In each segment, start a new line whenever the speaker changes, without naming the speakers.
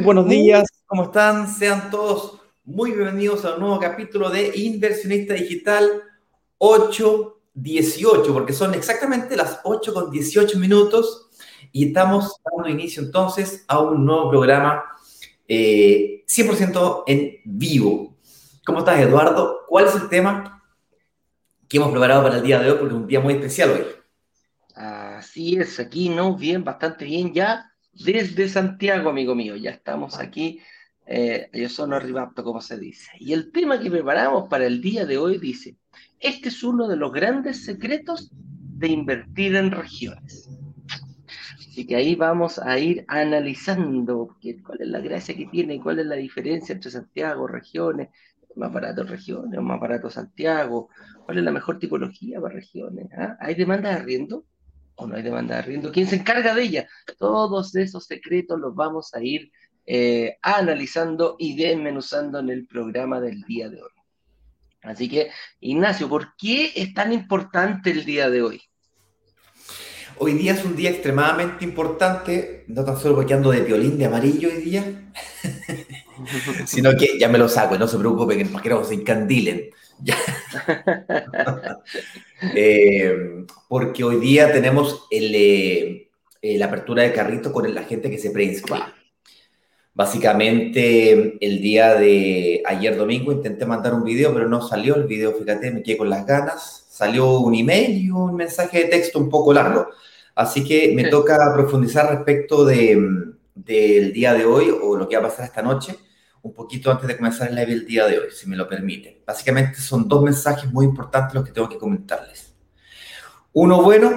Muy buenos días, ¿cómo están? Sean todos muy bienvenidos a un nuevo capítulo de Inversionista Digital 818, porque son exactamente las 8 con 18 minutos y estamos dando inicio entonces a un nuevo programa eh, 100% en vivo. ¿Cómo estás, Eduardo? ¿Cuál es el tema que hemos preparado para el día de hoy? Porque es un día muy especial hoy.
Así es, aquí, ¿no? Bien, bastante bien ya desde Santiago, amigo mío. Ya estamos aquí. Eh, yo soy arribato, como se dice. Y el tema que preparamos para el día de hoy dice, este es uno de los grandes secretos de invertir en regiones. Así que ahí vamos a ir analizando cuál es la gracia que tiene, cuál es la diferencia entre Santiago, regiones, más barato regiones, más barato Santiago, cuál es la mejor tipología para regiones. ¿Ah? ¿Hay demanda de arriendo? No hay demanda de arriendo, ¿quién se encarga de ella? Todos esos secretos los vamos a ir eh, analizando y desmenuzando en el programa del día de hoy. Así que, Ignacio, ¿por qué es tan importante el día de hoy?
Hoy día es un día extremadamente importante, no tan solo porque ando de violín de amarillo hoy día, sino que ya me lo saco, no se preocupen, que no se encandilen. Eh, porque hoy día tenemos eh, la apertura de carrito con la gente que se preinscribe. Básicamente, el día de ayer domingo intenté mandar un video, pero no salió el video, fíjate, me quedé con las ganas. Salió un email y un mensaje de texto un poco largo. Así que me toca profundizar respecto del día de hoy o lo que va a pasar esta noche un poquito antes de comenzar el live el día de hoy, si me lo permite. Básicamente son dos mensajes muy importantes los que tengo que comentarles. Uno bueno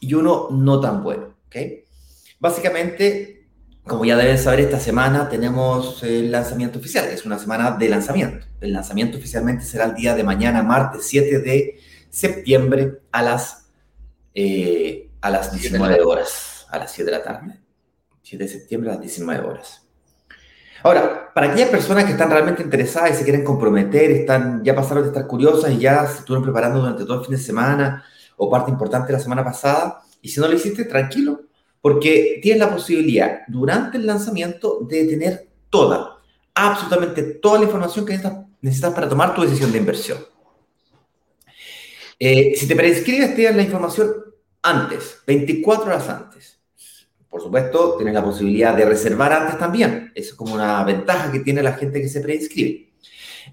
y uno no tan bueno. ¿okay? Básicamente, como ya deben saber, esta semana tenemos el lanzamiento oficial. Es una semana de lanzamiento. El lanzamiento oficialmente será el día de mañana, martes 7 de septiembre a las, eh, a las 19 horas, a las 7 de la tarde. 7 de septiembre a las 19 horas. Ahora, para aquellas personas que están realmente interesadas y se quieren comprometer, están, ya pasaron de estar curiosas y ya se estuvieron preparando durante todo el fin de semana o parte importante de la semana pasada, y si no lo hiciste, tranquilo, porque tienes la posibilidad durante el lanzamiento de tener toda, absolutamente toda la información que necesitas, para tomar tu decisión de inversión. Eh, si te preinscribes, tienes la información antes, 24 horas antes. Por supuesto, tienes la posibilidad de reservar antes también. Eso es como una ventaja que tiene la gente que se preinscribe.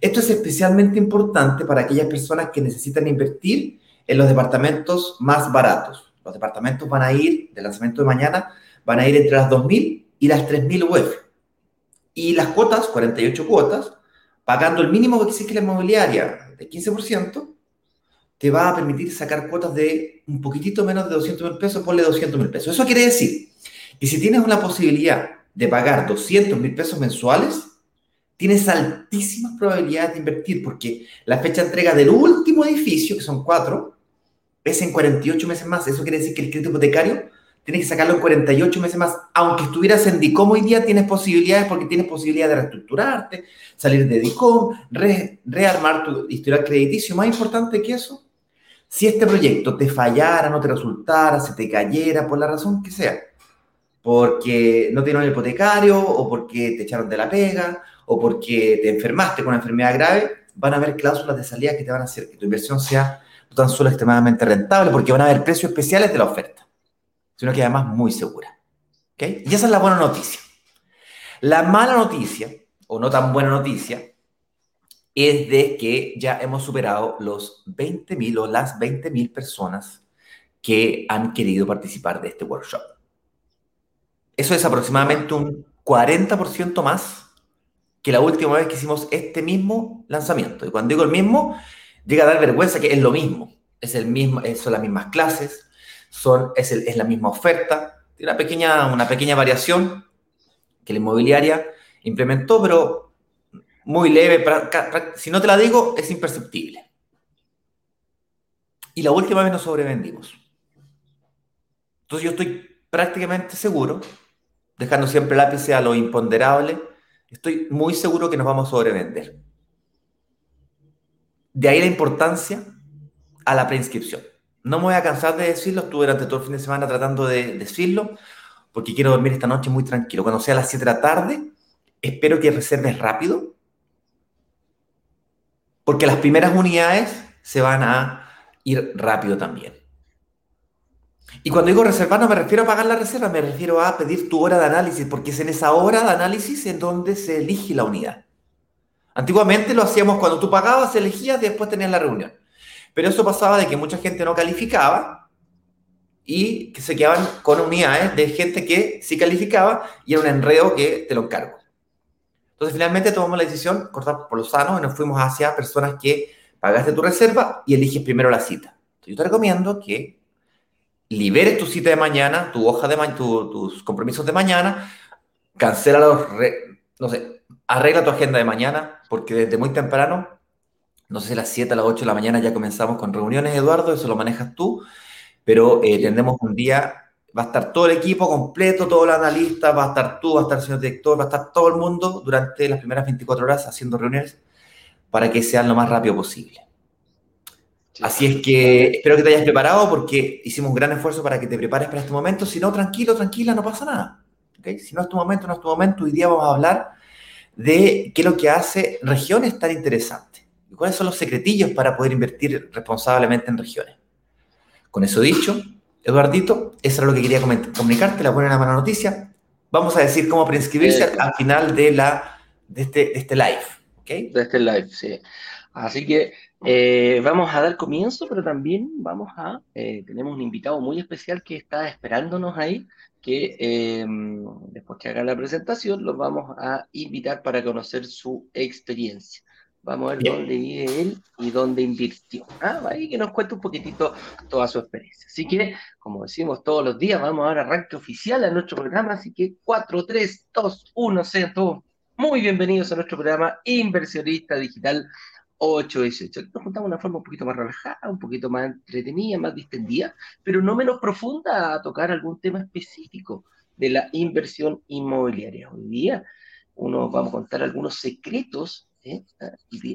Esto es especialmente importante para aquellas personas que necesitan invertir en los departamentos más baratos. Los departamentos van a ir, del lanzamiento de mañana, van a ir entre las 2.000 y las 3.000 UF. Y las cuotas, 48 cuotas, pagando el mínimo que exige la inmobiliaria de 15%, te va a permitir sacar cuotas de un poquitito menos de 200 mil pesos, ponle 200 mil pesos. Eso quiere decir que si tienes una posibilidad de pagar 200 mil pesos mensuales, tienes altísimas probabilidades de invertir, porque la fecha de entrega del último edificio, que son cuatro, es en 48 meses más. Eso quiere decir que el crédito hipotecario tienes que sacarlo en 48 meses más. Aunque estuvieras en DICOM hoy día, tienes posibilidades porque tienes posibilidad de reestructurarte, salir de DICOM, rearmar tu historial crediticio. Más importante que eso, si este proyecto te fallara, no te resultara, se te cayera, por la razón que sea, porque no tienes el hipotecario, o porque te echaron de la pega, o porque te enfermaste con una enfermedad grave, van a haber cláusulas de salida que te van a hacer que tu inversión sea no tan solo extremadamente rentable, porque van a haber precios especiales de la oferta, sino que además muy segura. Y esa es la buena noticia. La mala noticia, o no tan buena noticia, es de que ya hemos superado los 20.000 o las 20.000 personas que han querido participar de este workshop. Eso es aproximadamente un 40% más que la última vez que hicimos este mismo lanzamiento. Y cuando digo el mismo, llega a dar vergüenza que es lo mismo. Es el mismo, son las mismas clases, son, es, es la misma oferta. Tiene una pequeña, una pequeña variación que la inmobiliaria implementó, pero muy leve, si no te la digo, es imperceptible. Y la última vez nos sobrevendimos. Entonces yo estoy prácticamente seguro, dejando siempre el lápiz a lo imponderable, estoy muy seguro que nos vamos a sobrevender. De ahí la importancia a la preinscripción. No me voy a cansar de decirlo, estuve durante todo el fin de semana tratando de decirlo, porque quiero dormir esta noche muy tranquilo. Cuando sea las 7 de la tarde, espero que reserves rápido, porque las primeras unidades se van a ir rápido también. Y cuando digo reservar no me refiero a pagar la reserva, me refiero a pedir tu hora de análisis, porque es en esa hora de análisis en donde se elige la unidad. Antiguamente lo hacíamos cuando tú pagabas, elegías después tenías la reunión. Pero eso pasaba de que mucha gente no calificaba y que se quedaban con unidades de gente que sí calificaba y era un enredo que te lo encargo. Entonces finalmente tomamos la decisión, cortar por los sanos, y nos fuimos hacia personas que pagaste tu reserva y eliges primero la cita. yo te recomiendo que liberes tu cita de mañana, tu hoja de mañana, tus compromisos de mañana, cancela los, no sé, arregla tu agenda de mañana, porque desde muy temprano, no sé si a las 7, a las 8 de la mañana ya comenzamos con reuniones, Eduardo, eso lo manejas tú, pero eh, tendremos un día, va a estar todo el equipo completo, todos los analistas, va a estar tú, va a estar el señor director, va a estar todo el mundo durante las primeras 24 horas haciendo reuniones para que sean lo más rápido posible. Así es que espero que te hayas preparado porque hicimos un gran esfuerzo para que te prepares para este momento. Si no, tranquilo, tranquila, no pasa nada. Si no es tu momento, no es tu momento. Hoy día vamos a hablar de qué es lo que hace regiones tan interesantes y cuáles son los secretillos para poder invertir responsablemente en regiones. Con eso dicho, Eduardito, eso era lo que quería comunicarte, la buena y la mala noticia. Vamos a decir cómo preinscribirse al final de, la, de, este, de este live.
¿okay? De este live, sí. Así que eh, vamos a dar comienzo, pero también vamos a, eh, tenemos un invitado muy especial que está esperándonos ahí, que em, después que haga la presentación los vamos a invitar para conocer su experiencia. Vamos a ver dónde vive él y dónde invirtió. Ah, ahí que nos cuente un poquitito toda su experiencia. Así que, como decimos todos los días, vamos a dar arranque oficial a nuestro programa. Así que 4, 3, 2, 1, sean todos muy bienvenidos a nuestro programa Inversionista Digital 8, 18. Nos juntamos de una forma un poquito más relajada, un poquito más entretenida, más distendida, pero no menos profunda a tocar algún tema específico de la inversión inmobiliaria. Hoy día uno vamos a contar algunos secretos, ¿eh?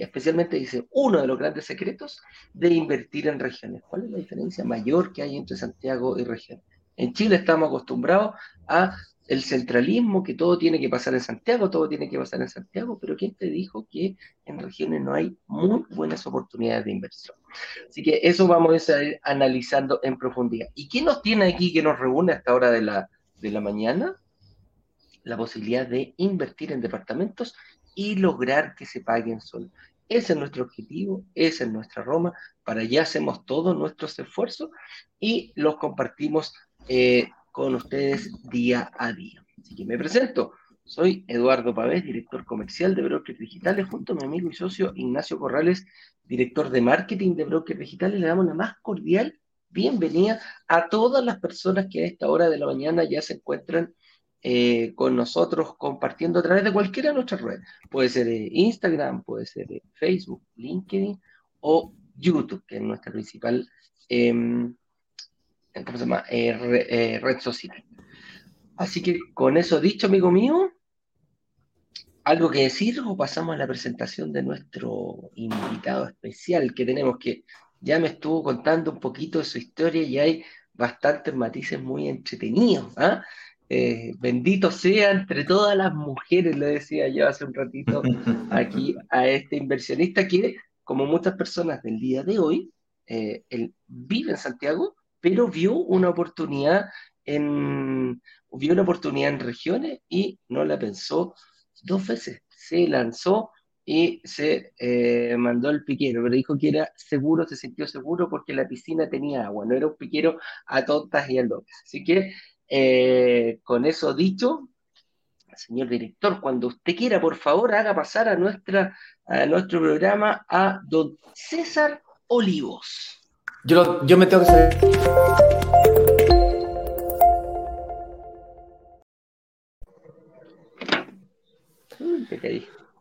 especialmente dice uno de los grandes secretos de invertir en regiones. ¿Cuál es la diferencia mayor que hay entre Santiago y regiones? En Chile estamos acostumbrados a el centralismo, que todo tiene que pasar en Santiago, todo tiene que pasar en Santiago, pero ¿quién te dijo que en regiones no hay muy buenas oportunidades de inversión? Así que eso vamos a ir analizando en profundidad. ¿Y quién nos tiene aquí que nos reúne a esta hora de la, de la mañana? La posibilidad de invertir en departamentos y lograr que se paguen solo. Ese es nuestro objetivo, esa es nuestra Roma, para allá hacemos todos nuestros esfuerzos y los compartimos eh, con ustedes día a día. Así que me presento. Soy Eduardo Pavés, director comercial de Brokers Digitales, junto a mi amigo y socio Ignacio Corrales, director de marketing de Brokers Digitales. Le damos la más cordial bienvenida a todas las personas que a esta hora de la mañana ya se encuentran eh, con nosotros compartiendo a través de cualquiera de nuestras redes. Puede ser Instagram, puede ser Facebook, LinkedIn o YouTube, que es nuestra principal em, ¿cómo se llama? Eh, eh, red social. Así que con eso dicho, amigo mío, ¿algo que decir o pasamos a la presentación de nuestro invitado especial que tenemos que ya me estuvo contando un poquito de su historia y hay bastantes matices muy entretenidos. ¿ah? Eh, bendito sea entre todas las mujeres, le decía yo hace un ratito aquí a este inversionista que, como muchas personas del día de hoy, él vive en Santiago, pero vio una oportunidad en, vio una oportunidad en regiones y no la pensó dos veces. Se lanzó y se eh, mandó el piquero, pero dijo que era seguro, se sintió seguro porque la piscina tenía agua, no era un piquero a tontas y a locas. Así que eh, con eso dicho, señor director, cuando usted quiera, por favor, haga pasar a, nuestra, a nuestro programa a don César Olivos.
Yo, yo me tengo que salir.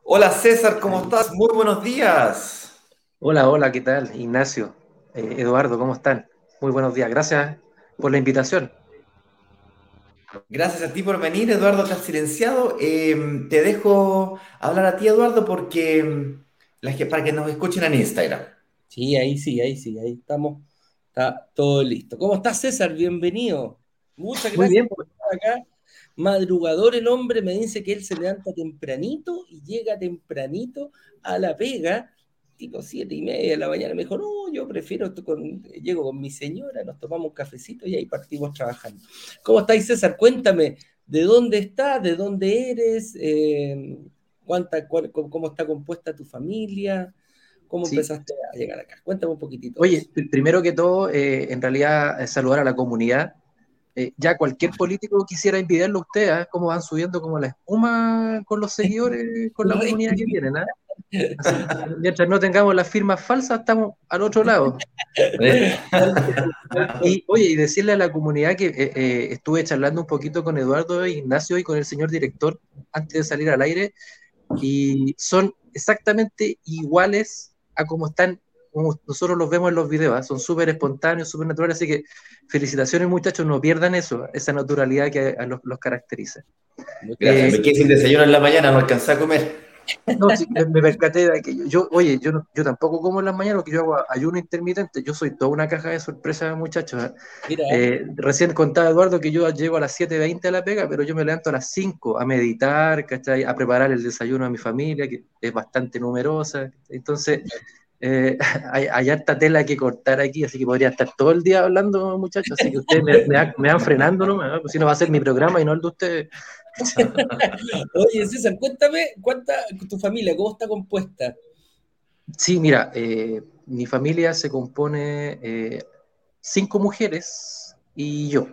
Hola César, ¿cómo estás? Muy buenos días.
Hola, hola, ¿qué tal? Ignacio, eh, Eduardo, ¿cómo están? Muy buenos días, gracias por la invitación.
Gracias a ti por venir, Eduardo, te has silenciado. Eh, te dejo hablar a ti, Eduardo, porque para que nos escuchen en Instagram.
Sí, ahí sí, ahí sí, ahí estamos. Está todo listo. ¿Cómo estás, César? Bienvenido. Muchas gracias por estar acá
madrugador el hombre, me dice que él se levanta tempranito y llega tempranito a la pega, tipo siete y media de la mañana. Me dijo, no, yo prefiero, con, llego con mi señora, nos tomamos un cafecito y ahí partimos trabajando. ¿Cómo estáis, César? Cuéntame, ¿de dónde estás? ¿De dónde eres? Eh, ¿cuánta, ¿Cómo está compuesta tu familia? ¿Cómo empezaste a llegar acá? Cuéntame un poquitito.
Oye, primero que todo, eh, en realidad, saludar a la comunidad eh, ya cualquier político quisiera envidiarlo a usted, ¿ah? cómo van subiendo como la espuma con los seguidores, con la comunidad que tienen. ¿ah? mientras no tengamos las firmas falsas, estamos al otro lado. y oye, y decirle a la comunidad que eh, eh, estuve charlando un poquito con Eduardo e Ignacio y con el señor director antes de salir al aire, y son exactamente iguales a como están como nosotros los vemos en los videos, ¿ah? son súper espontáneos, súper naturales, así que felicitaciones muchachos, no pierdan eso, esa naturalidad que a los, caracteriza.
Gracias, eh, me quedé sin desayuno en la mañana, no alcancé a comer.
No, sí, me, percaté de que yo, oye, yo, yo tampoco como en las mañanas porque yo hago ayuno intermitente, yo soy toda una caja de sorpresa, muchachos. ¿ah? Eh, recién contaba Eduardo que yo llego a las 7.20 a la pega, pero yo me levanto a las 5 a meditar, a preparar el desayuno a mi familia, que es bastante numerosa. Entonces, eh, hay, harta tela que cortar aquí, así que podría estar todo el día hablando, muchachos. Así que ustedes me, me, van frenando, ¿no? Pues si no va a ser mi programa y no el de ustedes.
Oye, César, cuéntame, ¿cuánta tu familia, cómo está compuesta?
Sí, mira, eh, mi familia se compone eh, cinco mujeres y yo.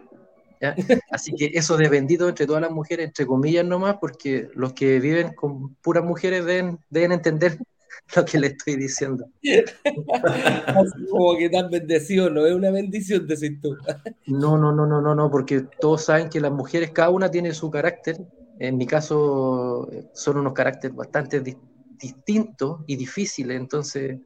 Así que eso de bendito entre todas las mujeres, entre comillas nomás, porque los que viven con puras mujeres deben, deben entender lo que le estoy diciendo.
Así como que tan bendecido, no es una bendición, decís tú.
no, no, no, no, no, no, porque todos saben que las mujeres, cada una tiene su carácter. En mi caso, son unos caracteres bastante distintos y difíciles, entonces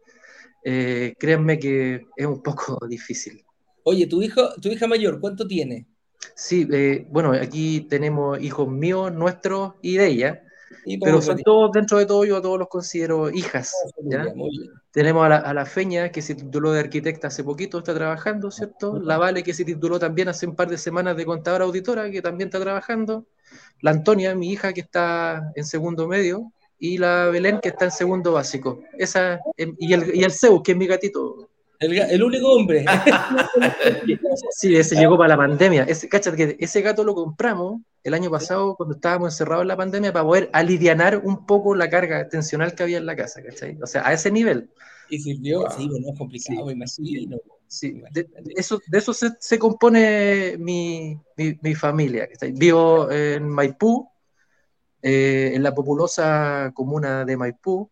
eh, créanme que es un poco difícil.
Oye, tu hijo, tu hija mayor, ¿cuánto tiene?
Sí, eh, bueno, aquí tenemos hijos míos, nuestros y de ella. Pero son todos, dentro de todo, yo a todos los considero hijas. Ah, Tenemos a la, Feña, que se tituló de arquitecta hace poquito, está trabajando, ¿cierto? La Vale, que se tituló también hace un par de semanas de contadora auditora, que también está trabajando. La Antonia, mi hija, que está en segundo medio. Y la Belén, que está en segundo básico. Esa, em, y, el, y el Zeus, que es mi gatito.
El, único hombre.
sí, ese llegó para la pandemia. Ese, que ese gato lo compramos el año pasado cuando estábamos encerrados en la pandemia para poder aliviar un poco la carga tensional que había en la casa, ¿cachai? O sea, a ese nivel.
Y sirvió, sí, bueno, es complicado,
sí, imagino. Sí, de, eso, de eso se, compone mi, mi, familia. Vivo en Maipú, eh, en la populosa comuna de Maipú,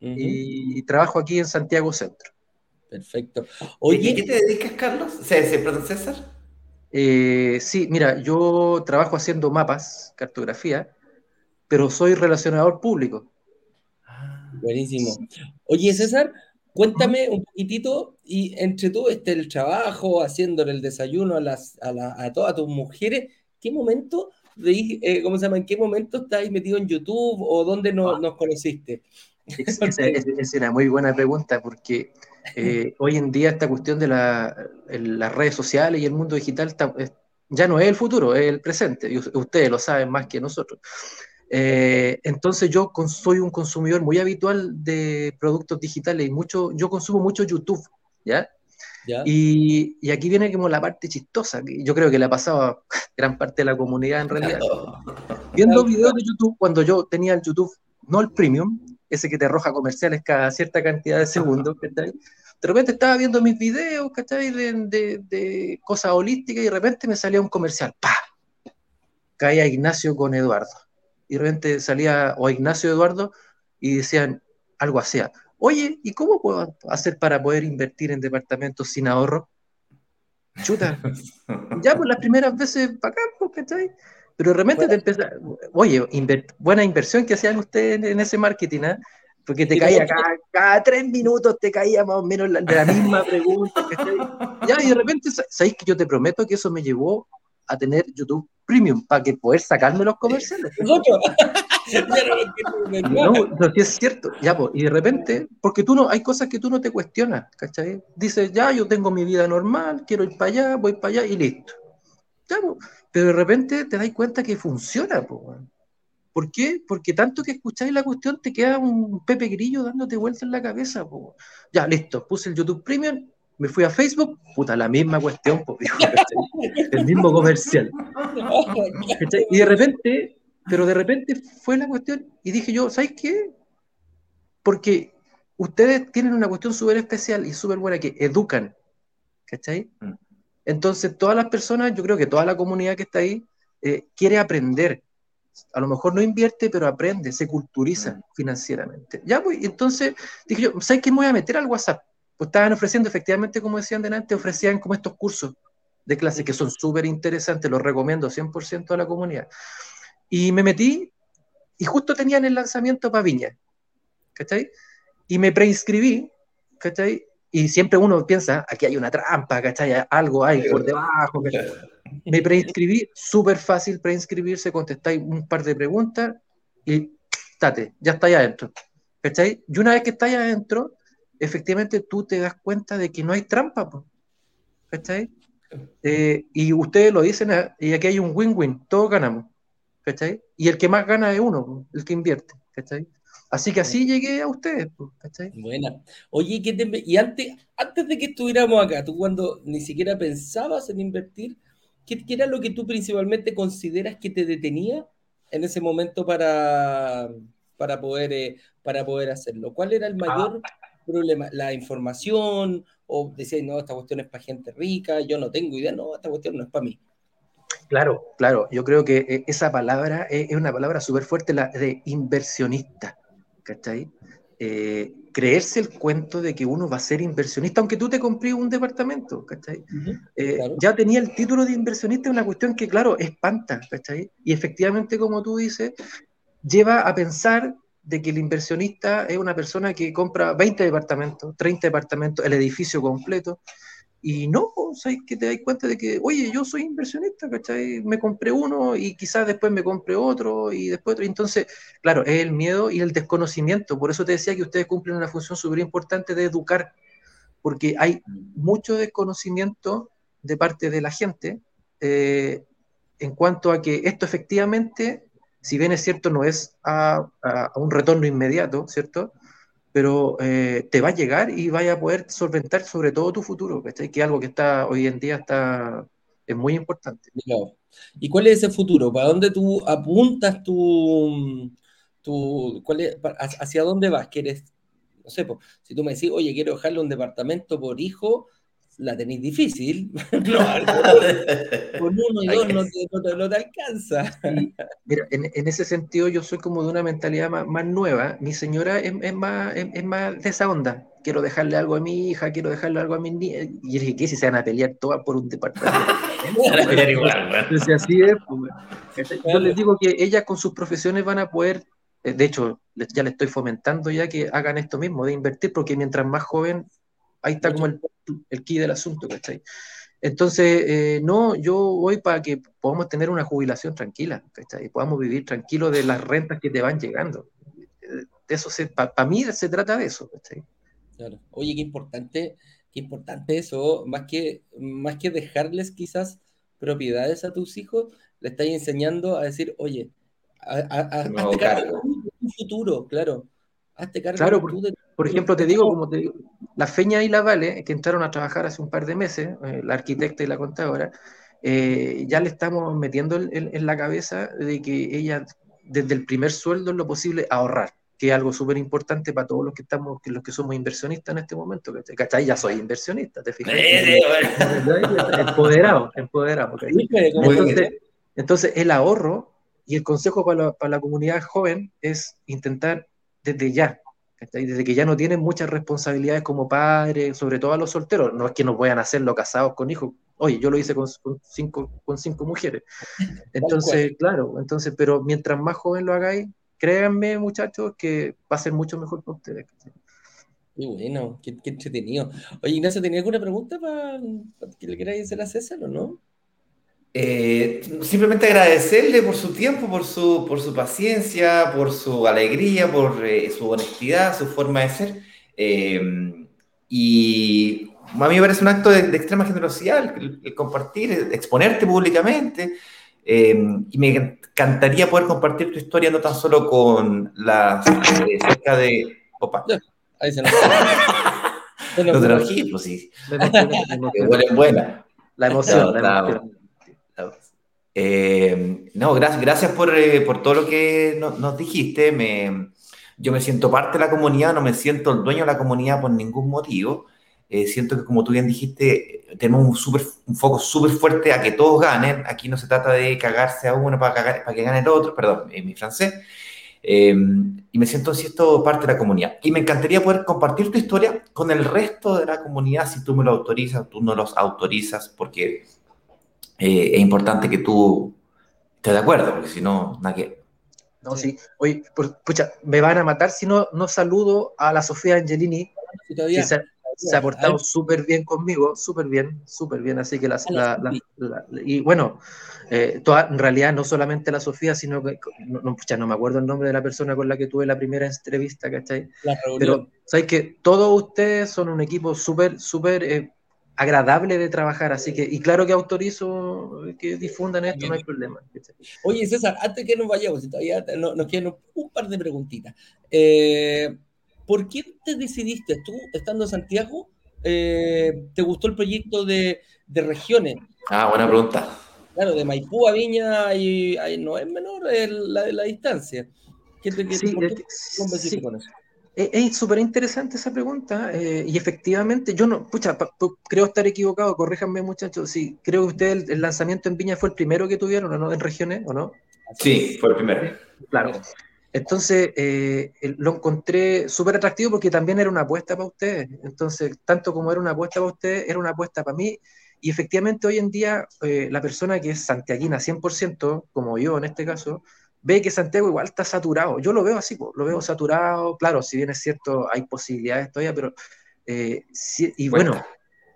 y trabajo aquí en Santiago Centro.
Perfecto.
Oye, ¿qué te dedicas, Carlos? ¿Se, se César?
Eh, sí, mira, yo trabajo haciendo mapas, cartografía, pero soy relacionador público.
Ah, buenísimo. Oye, César, cuéntame un poquitito, y entre todo este el trabajo, haciéndole el desayuno a, las, a, todas tus mujeres, ¿qué momento, eh, ¿cómo se llama? ¿En qué momento estáis metido en YouTube o dónde no, ah. nos conociste?
Es, es, una muy buena pregunta porque eh, hoy en día esta cuestión de las redes sociales y el mundo digital ya no es el futuro, es el presente. Y ustedes lo saben más que nosotros. Eh, entonces yo soy un consumidor muy habitual de productos digitales y mucho, yo consumo mucho YouTube, ¿ya? Y, y, aquí viene como la parte chistosa, que yo creo que le ha pasado a gran parte de la comunidad en realidad. Viendo videos de YouTube, cuando yo tenía el YouTube, no el premium, ese que te arroja comerciales cada cierta cantidad de segundos, ¿cachai? De repente estaba viendo mis videos, ¿cachai? De, de, cosas holísticas y de repente me salía un comercial, ¡pa! Caía Ignacio con Eduardo. Y de repente salía o Ignacio Eduardo y decían algo así. Oye, ¿y cómo puedo hacer para poder invertir en departamentos sin ahorro? Chuta. ya por las primeras veces, para acá, pues, ¿cachai? Pero de repente te empieza, oye, buena inversión que hacían ustedes en, ese marketing, ¿eh? Porque te caía cada, tres minutos, te caía más o menos la, la misma pregunta. ya, y de repente, ¿sabéis que yo te prometo que eso me llevó a tener YouTube Premium para que poder sacarme los comerciales? no, no, es cierto. Ya, pues, y de repente, porque tú no, hay cosas que tú no te cuestionas, ¿cachai? Dices, ya, yo tengo mi vida normal, quiero ir para allá, voy para allá y listo. Ya, pues, pero de repente te das cuenta que funciona, po, ¿Por qué? Porque tanto que escucháis la cuestión te queda un Pepe Grillo dándote vueltas en la cabeza. Po. Ya, listo, puse el YouTube Premium, me fui a Facebook, puta, la misma cuestión, po, el mismo comercial. Y de repente, pero de repente fue la cuestión y dije yo, ¿sabes qué? Porque ustedes tienen una cuestión súper especial y súper buena que educan, ¿cachai? Mm. Entonces, todas las personas, yo creo que toda la comunidad que está ahí, eh, quiere aprender. A lo mejor no invierte, pero aprende, se culturiza mm. financieramente. Ya, pues, entonces dije yo, ¿sabes qué? Me voy a meter al WhatsApp. Pues estaban ofreciendo, efectivamente, como decían delante, ofrecían como estos cursos de clase que son súper interesantes, los recomiendo 100% a la comunidad. Y me metí y justo tenían el lanzamiento para Viña, ¿cachai? Y me preinscribí, ¿cachai? Y siempre uno piensa, aquí hay una trampa, ¿cachai? Algo hay por debajo, Me preinscribí, súper fácil preinscribirse, contestáis un par de preguntas y tate, ya estáis adentro, ¿cachai? Y una vez que estáis adentro, efectivamente tú te das cuenta de que no hay trampa, ¿cachai? Eh, y ustedes lo dicen, ah, y aquí hay un win-win, todos ganamos, ¿cachai? Y el que más gana es uno, el que invierte, ¿cachai? Así que así llegué a ustedes, ¿cachai?
Buena. Oye, ¿qué y antes, antes de que estuviéramos acá, tú cuando ni siquiera pensabas en invertir, ¿qué, era lo que tú principalmente consideras que te detenía en ese momento para, para, poder, eh, para poder hacerlo? ¿Cuál era el ah. mayor problema? ¿La información? ¿O decías, no, esta cuestión es para gente rica, yo no tengo idea, no, esta cuestión no es para mí?
Claro, claro. Yo creo que eh, esa palabra es una palabra súper fuerte, la de inversionista. ¿cachai? Eh, creerse el cuento de que uno va a ser inversionista, aunque tú te compré un departamento, ¿cachai? Eh, ya tenía el título de inversionista, es una cuestión que, claro, espanta, ¿cachai? Y efectivamente, como tú dices, lleva a pensar de que el inversionista es una persona que compra 20 departamentos, 30 departamentos, el edificio completo, y no, ¿sabes? que te das cuenta de que, oye, yo soy inversionista, ¿cachai? Me compré uno y quizás después me compré otro y después otro. Entonces, claro, es el miedo y el desconocimiento. Por eso te decía que ustedes cumplen una función súper importante de educar, porque hay mucho desconocimiento de parte de la gente eh, en cuanto a que esto efectivamente, si bien es cierto, no es a un retorno inmediato, ¿cierto? Pero eh, te va a llegar y vaya a poder solventar sobre todo tu futuro, que es algo que está hoy en día está, es muy importante.
¿Y cuál es ese futuro? ¿Para dónde tú apuntas tu, tu cuál es, hacia dónde vas? ¿Quieres, no sé, si tú me decís, oye, quiero dejarle un departamento por hijo, la tenéis difícil. con uno y dos no te, alcanza.
Mira, en, ese sentido yo soy como de una mentalidad más, nueva. Mi señora es, más, es, más de esa onda. Quiero dejarle algo a mi hija, quiero dejarle algo a mi niña. Y yo dije, ¿qué si se van a pelear todas por un departamento? Entonces, así es. Pues, yo les digo que ellas con sus profesiones van a poder eh, de hecho, ya le estoy fomentando ya que hagan esto mismo, de invertir, porque mientras más joven Ahí está como el, el key del asunto, ¿cachai? Entonces, eh, no, yo voy para que podamos tener una jubilación tranquila, ¿cachai? Podamos vivir tranquilo de las rentas que te van llegando. De eso para mí se trata de eso, ¿cachai?
Claro. Oye, qué importante, qué importante eso, más que, más que dejarles quizás propiedades a tus hijos, le estás enseñando a decir, oye, a, a, un futuro, claro. Hazte cargo
claro, de por ejemplo, te digo, como te digo, la Feña y la Vale, que entraron a trabajar hace un par de meses, eh, la arquitecta y la contadora, eh, ya le estamos metiendo en, la cabeza de que ella, desde el primer sueldo, es lo posible ahorrar, que es algo súper importante para todos los que estamos, los que somos inversionistas en este momento. ¿Cachai? Ya soy inversionista, te fijas. empoderado, empoderado. Entonces, entonces, el ahorro y el consejo para para la comunidad joven es intentar desde ya desde que ya no tienen muchas responsabilidades como padres, sobre todo a los solteros. No es que no puedan hacerlo casados con hijos. Oye, yo lo hice con, cinco, con cinco mujeres. Entonces, claro, entonces, pero mientras más joven lo hagáis, créanme, muchachos, que va a ser mucho mejor para ustedes.
Qué bueno, qué, entretenido. Oye, Ignacio, ¿tenía alguna pregunta para, que le queráis hacer a César o no?
Eh, simplemente agradecerle por su tiempo, por su, por su paciencia, por su alegría, por eh, su honestidad, su forma de ser. Eh, y a mí me parece un acto de, extrema generosidad el, compartir, exponerte públicamente. Y me encantaría poder compartir tu historia no tan solo con la eh, cerca de... Opa.
Ahí se nos
No te pues sí. Huelen buena.
La emoción,
No,
la emoción.
Eh, no, gracias, gracias por, eh, por todo lo que no- nos dijiste. Me, yo me siento parte de la comunidad, no me siento el dueño de la comunidad por ningún motivo. Eh, siento que, como tú bien dijiste, tenemos un, súper- un foco súper fuerte a que todos ganen. Aquí no se trata de cagarse a uno para, cagar- para que gane el otro, perdón, en mi francés. Eh, y me siento, siento parte de la comunidad. Y me encantaría poder compartir tu historia con el resto de la comunidad, si tú me lo autorizas, tú no los autorizas, porque eh, es importante que tú estés de acuerdo, porque si no, nada que...
No, sí. Oye, por- pucha, me van a matar si no, no saludo a la Sofía Angelini,
todavía-
que se, se ha portado súper bien conmigo, súper bien, súper bien. Así que la, la- la- la- y bueno, eh, toda- en realidad no solamente la Sofía, sino que no, no, pucha, no me acuerdo el nombre de la persona con la que tuve la primera entrevista, ¿cachai?
la reunión.
Pero, ¿sabes que Todos ustedes son un equipo súper, súper eh, agradable de trabajar, así que, y claro que autorizo que difundan esto, no hay problema.
Oye, César, antes que nos vayamos, si todavía no- nos quedan un par de preguntitas. Eh, ¿Por qué te decidiste tú, estando en Santiago, eh, te gustó el proyecto de, de regiones?
Ah, buena pregunta.
Claro, de Maipú a Viña y, ahí no es menor el- la, la distancia. ¿Qué te, qué-
Sí,
¿Por qué te convenciste
sí.
con eso?
Es, súper interesante esa pregunta eh, y efectivamente yo no, pucha, pa- pa- creo estar equivocado, corríjanme muchachos, sí, creo que ustedes el, el lanzamiento en Viña fue el primero que tuvieron, ¿o no? En regiones, ¿o no?
Sí, fue el primero.
Claro. Entonces, eh, lo encontré súper atractivo porque también era una apuesta para ustedes. Entonces, tanto como era una apuesta para ustedes, era una apuesta para mí. Y efectivamente, hoy en día, eh, la persona que es santiaguina 100%, como yo en este caso, ve que Santiago igual está saturado. Yo lo veo así, po, lo veo saturado. Claro, si bien es cierto, hay posibilidades todavía, pero. eh, y bueno,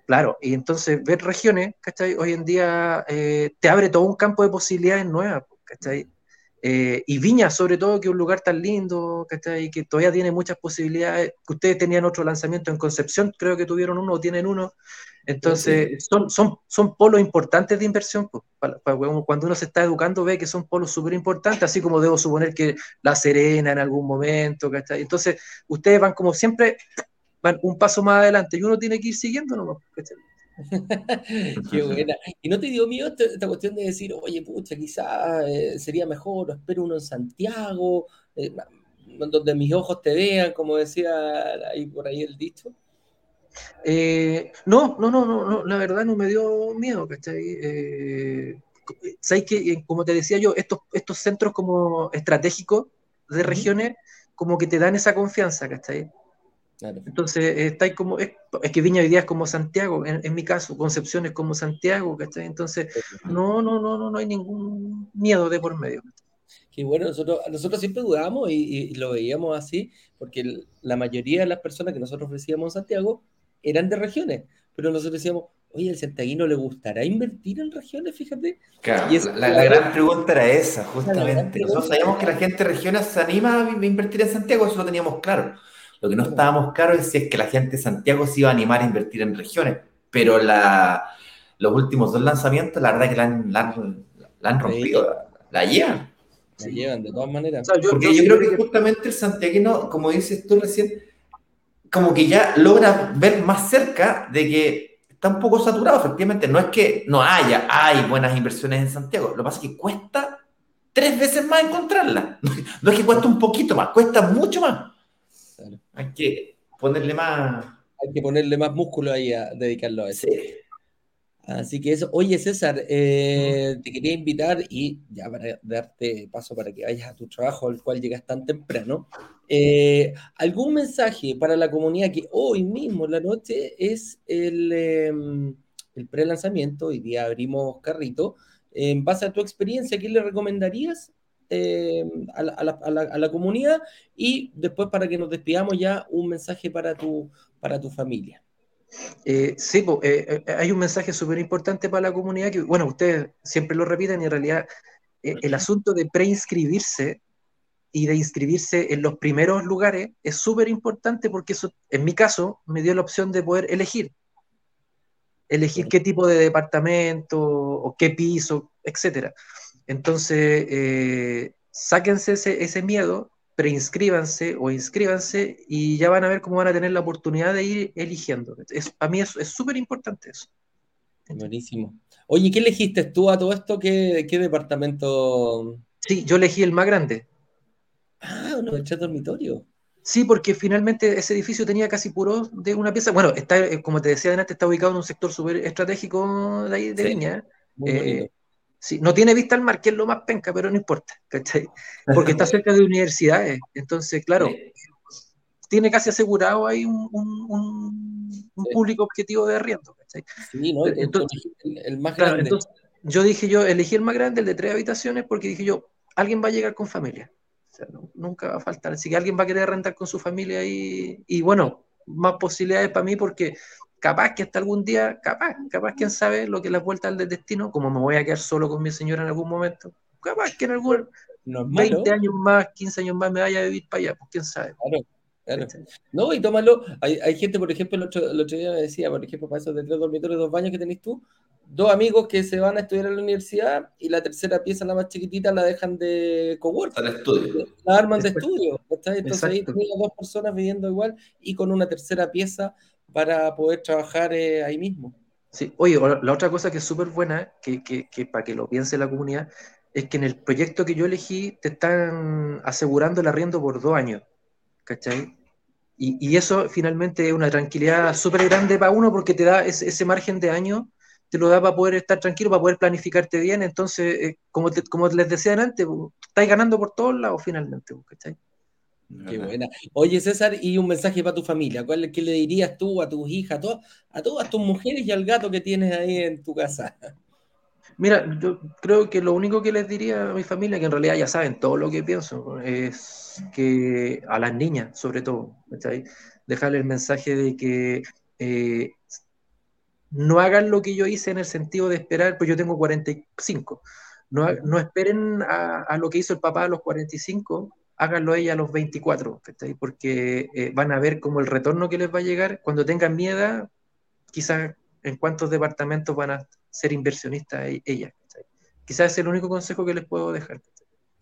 claro. Y entonces, ver regiones, ¿cachai? Hoy en día eh, te abre todo un campo de posibilidades nuevas, ¿cachai? Eh, y Viña, sobre todo, que es un lugar tan lindo, ¿cachai? que todavía tiene muchas posibilidades. Que ustedes tenían otro lanzamiento en Concepción, creo que tuvieron uno o tienen uno. Entonces, son, son, son polos importantes de inversión. pues, para- para cuando uno se está educando, ve que son polos súper importantes, así como debo suponer que La Serena en algún momento. ¿cachai? Entonces, ustedes van como siempre, van un paso más adelante y uno tiene que ir siguiendo nomás. ¿cachai?
Qué buena. ¿Y no te dio miedo esta, cuestión de decir, oye, pucha, quizás eh, sería mejor, espero uno en Santiago, eh, donde mis ojos te vean, como decía ahí por ahí el dicho?
Eh, no, no, no, no, no, la verdad no me dio miedo, ¿cachai? Eh, ¿sabes que, eh, como te decía yo, estos, estos centros como estratégicos de regiones, como que te dan esa confianza, ¿cachai?
Claro.
Entonces, estáis como, es, es que Viña hoy día es como Santiago, en, en mi caso, Concepción es como Santiago, ¿cachai? Entonces, no, no, no, no, no hay ningún miedo de por medio.
Que bueno, nosotros, nosotros siempre dudamos y, y- lo veíamos así, porque el- la mayoría de las personas que nosotros ofrecíamos en Santiago eran de regiones, pero nosotros decíamos, oye, ¿al santiaguino le gustará invertir en regiones? Fíjate.
Claro,
Y es-
la, la gran pregunta era esa, justamente. Nosotros sabíamos que la gente de regiones se anima a invertir en Santiago, eso lo teníamos claro. Lo que no estábamos claros es si es que la gente de Santiago se iba a animar a invertir en regiones, pero la, los últimos dos lanzamientos, la verdad que la han, la han- la han rompido, la, la llevan.
Se llevan de todas maneras.
O sea, yo-
Porque
yo
creo que justamente el santiaguino, como dices tú recién, como que ya logra ver más cerca de que está un poco saturado, efectivamente. No es que no haya, hay buenas inversiones en Santiago. Lo que pasa es que cuesta tres veces más encontrarlas. No es que cuesta un poquito más, cuesta mucho más. Hay que ponerle más...
Hay que ponerle más músculo ahí a dedicarlo a eso.
Sí.
Así que eso, oye César, eh, te quería invitar y ya para darte paso para que vayas a tu trabajo al cual llegas tan temprano, eh, algún mensaje para la comunidad que hoy mismo en la noche es el, eh, el pre-lanzamiento, hoy día abrimos carrito, en base a tu experiencia, ¿qué le recomendarías eh, a, la, a la- a la- a la comunidad? Y después para que nos despidamos ya un mensaje para tu, para tu familia.
Eh, sí, po, eh, hay un mensaje súper importante para la comunidad que, bueno, ustedes siempre lo repiten y en realidad el asunto de preinscribirse y de inscribirse en los primeros lugares es súper importante porque eso, en mi caso, me dio la opción de poder elegir. Elegir qué tipo de departamento o qué piso, etcétera. Entonces, eh, sáquense ese, ese miedo, preinscríbanse o inscríbanse y ya van a ver cómo van a tener la oportunidad de ir eligiendo. Es, para mí es súper importante eso.
Buenísimo. Oye, ¿qué elegiste tú a todo esto? ¿Qué, qué departamento?
Sí, yo elegí el más grande.
Ah, uno del dormitorio.
Sí, porque finalmente ese edificio tenía casi puro de una pieza. Bueno, está, eh, como te decía antes, está ubicado en un sector súper estratégico de ahí de Viña. Eh, sí, no tiene vista al mar, que es lo más penca, pero no importa, ¿cachai? Porque está cerca de universidades. Entonces, claro, tiene casi asegurado ahí un, un, un, público objetivo de arriendo, ¿cachai?
Sí, ¿no? Entonces, el, más grande. entonces,
yo dije yo, elegí el más grande, el de tres habitaciones, porque dije yo, alguien va a llegar con familia. O sea, nunca va a faltar. Así que alguien va a querer rentar con su familia y, y bueno, más posibilidades para mí porque capaz que hasta algún día, capaz, capaz, quién sabe lo que es la vuelta del destino, como me voy a quedar solo con mi señora en algún momento, capaz que en algún 20 años más, 15 años más me vaya a vivir para allá, pues quién sabe.
Claro. Claro. No, y tómalo. Hay, hay, gente, por ejemplo, el otro, el otro día me decía, por ejemplo, para esos de tres dormitorios, dos baños que tenés tú, dos amigos que se van a estudiar en la universidad y la tercera pieza, la más chiquitita, la dejan de cowork.
Al estudio.
La arman de estudio. Entonces ahí tenía dos personas viviendo igual y con una tercera pieza para poder trabajar eh, ahí mismo.
Sí, oye, la otra cosa que es súper buena, que, para que lo piense la comunidad, es que en el proyecto que yo elegí te están asegurando el arriendo por dos años. ¿Cachai? Y, eso finalmente es una tranquilidad súper grande para uno porque te da ese, margen de año te lo da para poder estar tranquilo, para poder planificarte bien. Entonces, eh, como, como les decía antes, estáis ganando por todos lados finalmente. ¿cachai?
Qué buena. Oye, César, y un mensaje para tu familia. ¿Cuál, ¿Qué le dirías tú a tus hijas, a, a todas tus mujeres y al gato que tienes ahí en tu casa?
Mira, yo creo que lo único que les diría a mi familia, que en realidad ya saben todo lo que pienso, es que a las niñas, sobre todo, ¿cachai? dejarle el mensaje de que eh, no hagan lo que yo hice en el sentido de esperar, pues yo tengo 45. No, no esperen a, a, lo que hizo el papá a los 45, háganlo ella a los 24, porque eh, van a ver como el retorno que les va a llegar. Cuando tengan miedo, quizás en cuántos departamentos van a ser inversionistas e, ellas. Quizás es el único consejo que les puedo dejar.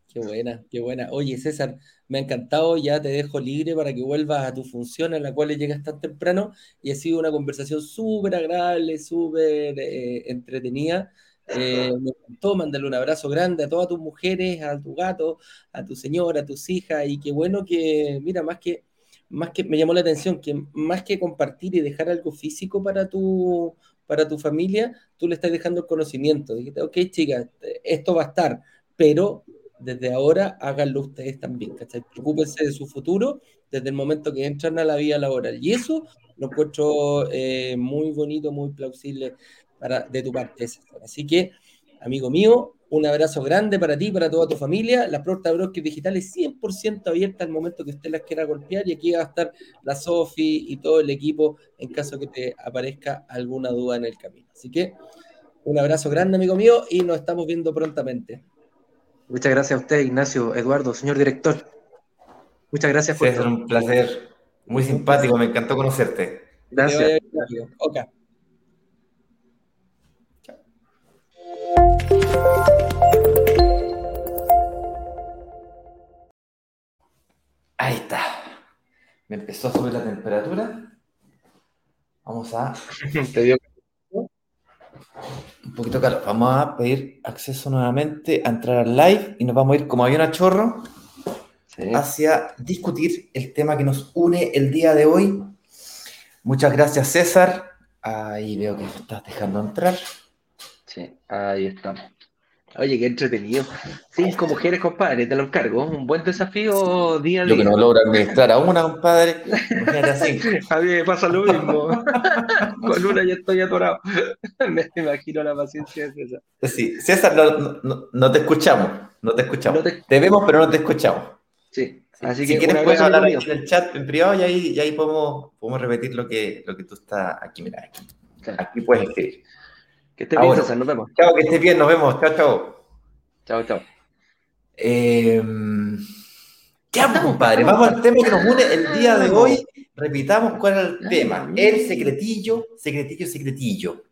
Qué buena, qué buena. Oye, César, me ha encantado, ya te dejo libre para que vuelvas a tu función en la cual llegas tan temprano y ha sido una conversación súper agradable, súper eh, entretenida. Eh, me encantó un abrazo grande a todas tus mujeres, a tu gato, a tu señora, a tus hijas y qué bueno que, mira, más que, más que me llamó la atención, que más que compartir y dejar algo físico para tu, para tu familia, tú le estás dejando el conocimiento. Dijiste, ok, chicas, esto va a estar, pero desde ahora háganlo ustedes también, ¿cachai? Preocúpense de su futuro desde el momento que entran a la vida laboral. Y eso lo encuentro eh, muy bonito, muy plausible para, de tu parte, Así que, amigo mío, un abrazo grande para ti, para toda tu familia. La Porta Brokers Digital es 100% abierta al momento que usted las quiera golpear y aquí va a estar la Sofi y todo el equipo en caso que te aparezca alguna duda en el camino. Así que un abrazo grande, amigo mío, y nos estamos viendo prontamente.
Muchas gracias a usted, Ignacio, Eduardo, señor director. Muchas gracias
por. Sí, es un placer. Muy simpático, me encantó conocerte.
Gracias.
Okay.
Ahí está. Me empezó a subir la temperatura. Vamos a.
Te dio
un poquito calor. Vamos a pedir acceso nuevamente a entrar al live y nos vamos a ir como avión a chorro sí. hacia discutir el tema que nos une el día de hoy. Muchas gracias, César. Ahí veo que estás dejando entrar.
Sí, ahí estamos. Oye, qué entretenido. Cinco mujeres, compadre, te lo encargo. Un buen desafío día a día.
Yo que no logro administrar a una, compadre.
A mí me pasa lo mismo. Con una ya estoy atorado. me imagino la paciencia de César.
Sí, César, no, no, no te escuchamos. No te escuchamos. No te... te... vemos, pero no te escuchamos.
Sí.
Así si que quieres puedes hablar en el chat en privado y ahí, y ahí podemos, podemos repetir lo que, lo que tú estás aquí. Mira, aquí, aquí puedes escribir.
Que estés bien, César, nos vemos.
Chao, que estés bien, nos vemos. Chao, chao.
Chao, chao.
Eh, ya, compadre, vamos al tema que nos une el día de hoy. Repitamos cuál era el tema. El secretillo, secretillo, secretillo.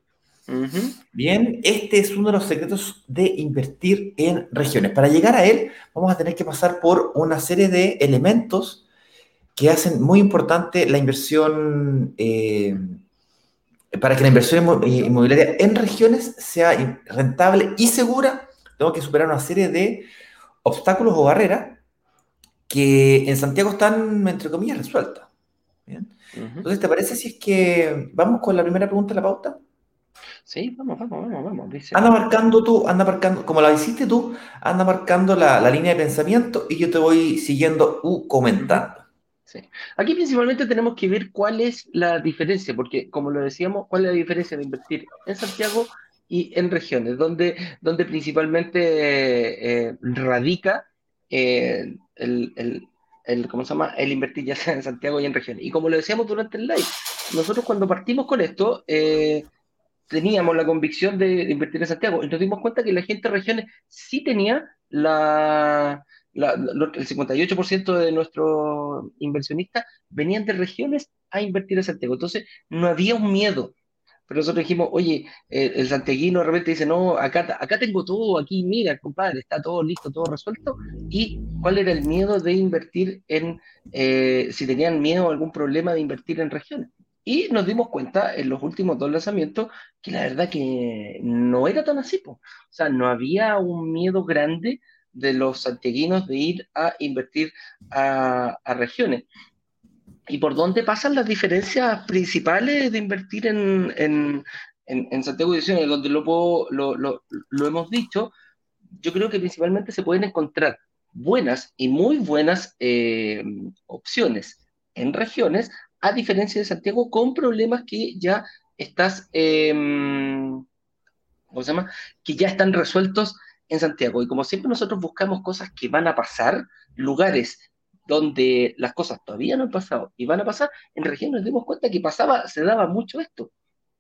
Bien, este es uno de los secretos de invertir en regiones. Para llegar a él, vamos a tener que pasar por una serie de elementos que hacen muy importante la inversión, eh, para que la inversión inmobiliaria en regiones sea rentable y segura, tengo que superar una serie de obstáculos o barreras que en Santiago están, entre comillas, resueltas. Entonces, ¿te parece si es que vamos con la primera pregunta de la pauta?
Sí, vamos, vamos, vamos, vamos.
Anda marcando tú, anda marcando, como la hiciste tú, anda marcando la, línea de pensamiento y yo te voy siguiendo u comentando.
Sí. Aquí principalmente tenemos que ver cuál es la diferencia, porque como lo decíamos, cuál es la diferencia de invertir en Santiago y en regiones, donde, donde principalmente eh, radica eh, el, el, el, ¿cómo se llama? el invertir ya sea en Santiago y en regiones. Y como lo decíamos durante el live, nosotros cuando partimos con esto, eh, teníamos la convicción de, invertir en Santiago y nos dimos cuenta que la gente de regiones sí tenía la, el 58% de nuestros inversionistas venían de regiones a invertir en Santiago. Entonces, no había un miedo. Pero nosotros dijimos, oye, el santiaguino de repente dice, no, acá, acá tengo todo, aquí, mira, compadre, está todo listo, todo resuelto. ¿Y cuál era el miedo de invertir en, eh, si tenían miedo o algún problema de invertir en regiones? Y nos dimos cuenta en los últimos dos lanzamientos que la verdad que no era tan así. O sea, no había un miedo grande de los santiaguinos de ir a invertir a, regiones. ¿Y por dónde pasan las diferencias principales de invertir en, en, en, Santiago Ediciones? Donde lo, lo, lo, lo hemos dicho, yo creo que principalmente se pueden encontrar buenas y muy buenas eh, opciones en regiones a diferencia de Santiago, con problemas que ya estás, em, ¿cómo se llama? Que ya están resueltos en Santiago. Y como siempre nosotros buscamos cosas que van a pasar, lugares donde las cosas todavía no han pasado y van a pasar, en región nos dimos cuenta que pasaba, se daba mucho esto.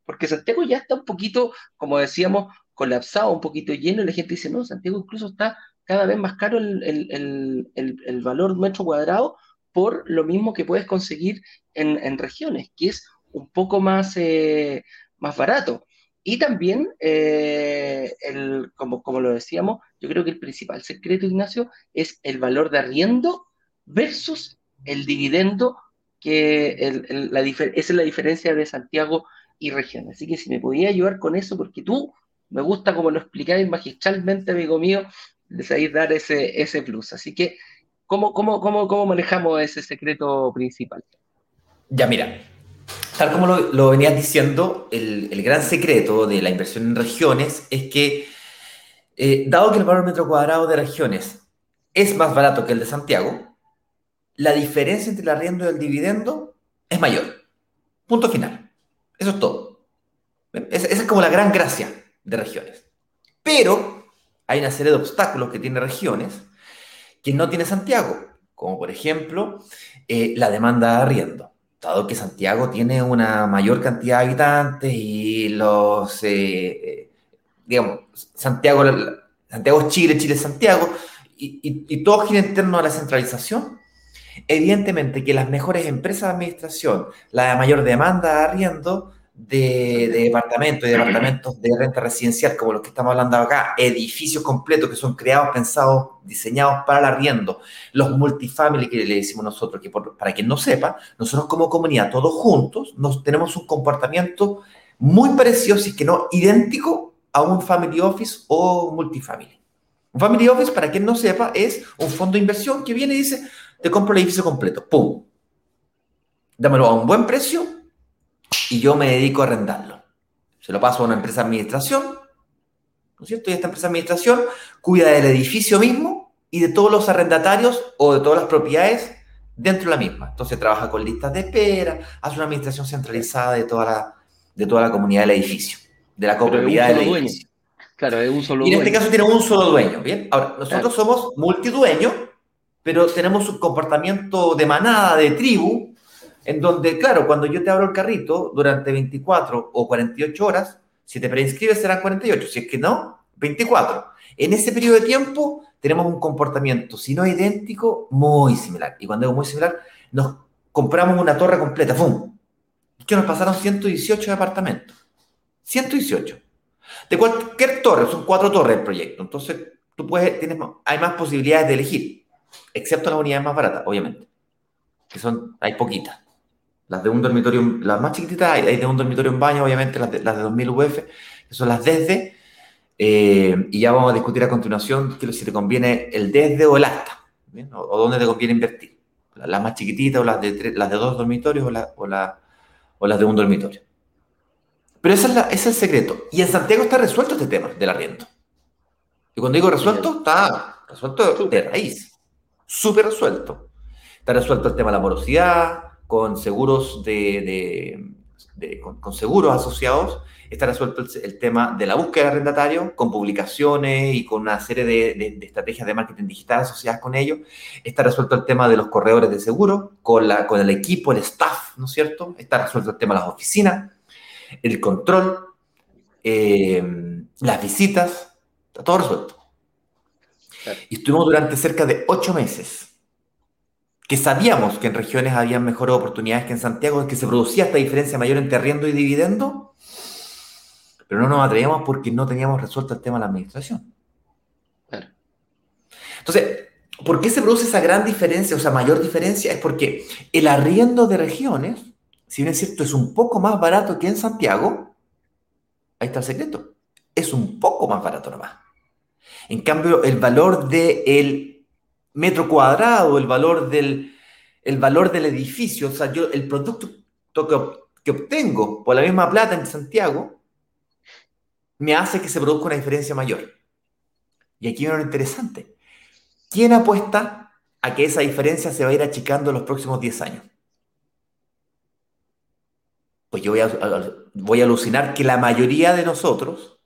Porque Santiago ya está un poquito, como decíamos, colapsado, un poquito lleno, y la gente dice, no, Santiago incluso está cada vez más caro el, el, el, el valor metro cuadrado por lo mismo que puedes conseguir en, regiones, que es un poco más, eh, más barato. Y también, eh, el, como, como lo decíamos, yo creo que el principal secreto, Ignacio, es el valor de arriendo versus el dividendo, que la esa es la diferencia de Santiago y regiones. Así que si me podía ayudar con eso, porque tú me gusta como lo explicáis magistralmente, amigo mío, de dar ese, ese plus. Así que ¿Cómo, cómo, cómo, cómo manejamos ese secreto principal?
Ya, mira, tal como lo, venías diciendo, el, gran secreto de la inversión en regiones es que, eh, dado que el valor metro cuadrado de regiones es más barato que el de Santiago, la diferencia entre el arriendo y el dividendo es mayor. Punto final. Eso es todo. Esa es como la gran gracia de regiones. Pero hay una serie de obstáculos que tiene regiones que no tiene Santiago, como por ejemplo eh, la demanda de arriendo. Dado que Santiago tiene una mayor cantidad de habitantes y los, eh, eh, digamos, Santiago, Santiago es Chile, Chile es Santiago, y, todo gira en torno a la centralización, evidentemente que las mejores empresas de administración, la mayor demanda de arriendo, de, departamentos y departamentos de renta residencial, como los que estamos hablando acá, edificios completos que son creados, pensados, diseñados para el arriendo, los multifamily que le decimos nosotros, que para quien no sepa, nosotros como comunidad, todos juntos, nos, tenemos un comportamiento muy parecido, si que no idéntico, a un family office o multifamily. Un family office, para quien no sepa, es un fondo de inversión que viene y dice, te compro el edificio completo, ¡pum! Dámelo a un buen precio y yo me dedico a arrendarlo. Se lo paso a una empresa de administración, ¿no es cierto? Y esta empresa de administración cuida del edificio mismo y de todos los arrendatarios o de todas las propiedades dentro de la misma. Entonces trabaja con listas de espera, hace una administración centralizada de toda la, de toda la comunidad del edificio, de la comunidad del edificio.
Claro, es un solo
y en este caso tiene un solo dueño, ¿bien? Ahora, nosotros somos multidueños, pero tenemos un comportamiento de manada, de tribu, en donde, claro, cuando yo te abro el carrito durante 24 o 48 horas, si te preinscribes serán 48, si es que no, 24. En ese periodo de tiempo tenemos un comportamiento, si no idéntico, muy similar. Y cuando digo muy similar, nos compramos una torre completa, ¡fum! Que nos pasaron 118 departamentos. 118. De cualquier torre, son cuatro torres el proyecto. Entonces, tú puedes, tienes, hay más posibilidades de elegir, excepto las unidades más baratas, obviamente, que son, hay poquitas. Las de un dormitorio, las más chiquititas, hay, de un dormitorio en baño, obviamente, las de, las de 2000 UF, que son las desde, eh, y ya vamos a discutir a continuación si te conviene el desde o el hasta, o, dónde te conviene invertir. Las más chiquititas o las de, las de dos dormitorios o, la, o, la, o las de un dormitorio. Pero ese es, el secreto. Y en Santiago está resuelto este tema del arriendo. Y cuando digo resuelto, está resuelto de raíz. Súper resuelto. Está resuelto el tema de la morosidad, con seguros de, con, seguros asociados. Está resuelto el, tema de la búsqueda de arrendatario, con publicaciones y con una serie de, estrategias de marketing digital asociadas con ello. Está resuelto el tema de los corredores de seguro, con, la, con el equipo, el staff, ¿no es cierto? Está resuelto el tema de las oficinas el control, eh, las visitas, está todo resuelto. Y estuvimos durante cerca de ocho meses, que sabíamos que en regiones había mejores oportunidades que en Santiago, que se producía esta diferencia mayor entre arriendo y dividendo, pero no nos atrevíamos porque no teníamos resuelto el tema de la administración. Entonces, ¿por qué se produce esa gran diferencia, o sea, mayor diferencia? Es porque el arriendo de regiones si bien es cierto, es un poco más barato que en Santiago, ahí está el secreto, es un poco más barato nomás. En cambio, el valor del metro cuadrado, el valor del, el valor del edificio, o sea, yo el producto que, obtengo por la misma plata en Santiago, me hace que se produzca una diferencia mayor. Y aquí viene lo interesante. ¿Quién apuesta a que esa diferencia se va a ir achicando en los próximos 10 años? pues yo voy a, voy a alucinar que la mayoría de nosotros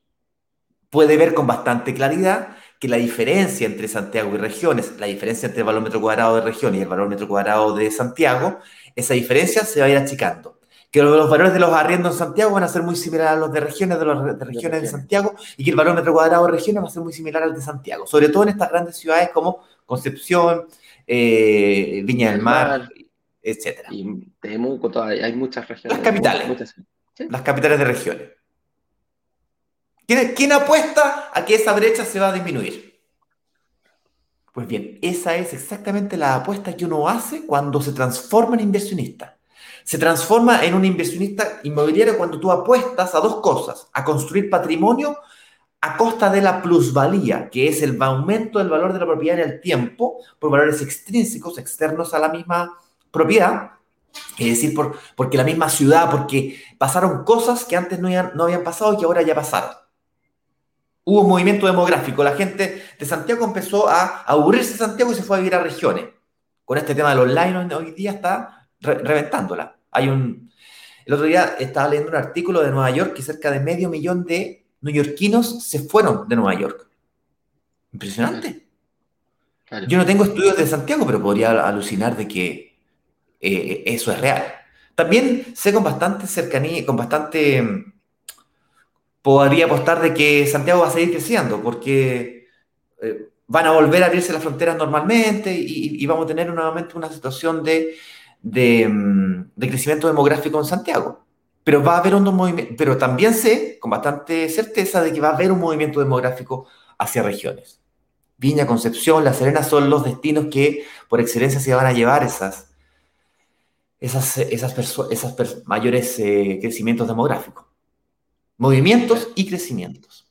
puede ver con bastante claridad que la diferencia entre Santiago y regiones, la diferencia entre el valor metro cuadrado de región y el valor metro cuadrado de Santiago, esa diferencia se va a ir achicando. Que los valores de los arriendos en Santiago van a ser muy similares a los de regiones de los de regiones de Santiago y que el valor metro cuadrado de regiones va a ser muy similar al de Santiago, sobre todo en estas grandes ciudades como Concepción, eh, Viña del Mar, etcétera.
Y Temuco, hay muchas regiones.
Las capitales. Las capitales de regiones. ¿Quién, ¿Quién apuesta a que esa brecha se va a disminuir? Pues bien, esa es exactamente la apuesta que uno hace cuando se transforma en inversionista. Se transforma en un inversionista inmobiliario cuando tú apuestas a dos cosas, a construir patrimonio a costa de la plusvalía, que es el aumento del valor de la propiedad en el tiempo por valores extrínsecos externos a la misma propiedad, es decir, por, porque la misma ciudad, porque pasaron cosas que antes no habían pasado y que ahora ya pasaron. Hubo un movimiento demográfico, la gente de Santiago empezó a aburrirse de Santiago y se fue a vivir a regiones. Con este tema del online hoy día está reventándola. Hay un, el otro día estaba leyendo un artículo de Nueva York que cerca de medio millón de neoyorquinos se fueron de Nueva York. Impresionante. Yo no tengo estudios de Santiago, pero podría alucinar de que eh, eso es real. También sé con bastante cercanía, con bastante... Podría apostar de que Santiago va a seguir creciendo, porque eh, van a volver a abrirse las fronteras normalmente y, vamos a tener nuevamente una situación de, mm, de, crecimiento demográfico en Santiago. Pero va a haber un movimiento, pero también sé con bastante certeza de que va a haber un movimiento demográfico hacia regiones. Viña, Concepción, La Serena son los destinos que por excelencia se van a llevar esas, esas, esas, esas mayores eh, crecimientos demográficos. Movimientos y crecimientos.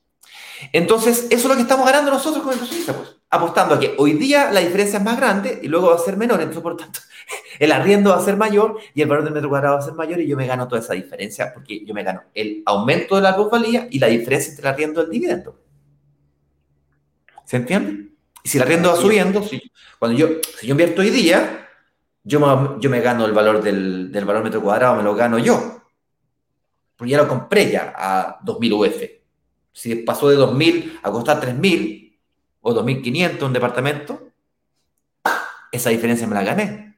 Entonces, eso es lo que estamos ganando nosotros como inversionistas, pues, apostando a que hoy día la diferencia es más grande y luego va a ser menor, entonces, por tanto, el arriendo va a ser mayor y el valor del metro cuadrado va a ser mayor y yo me gano toda esa diferencia porque yo me gano el aumento de la plusvalía y la diferencia entre el arriendo y el dividendo. ¿Se entiende? Y si el arriendo va subiendo, si, cuando yo, si yo invierto hoy día, yo me, yo me gano el valor del, del, valor metro cuadrado, me lo gano yo. Porque ya lo compré ya a 2000 UF. Si pasó de 2000 a costar 3000 o 2500 un departamento, esa diferencia me la gané.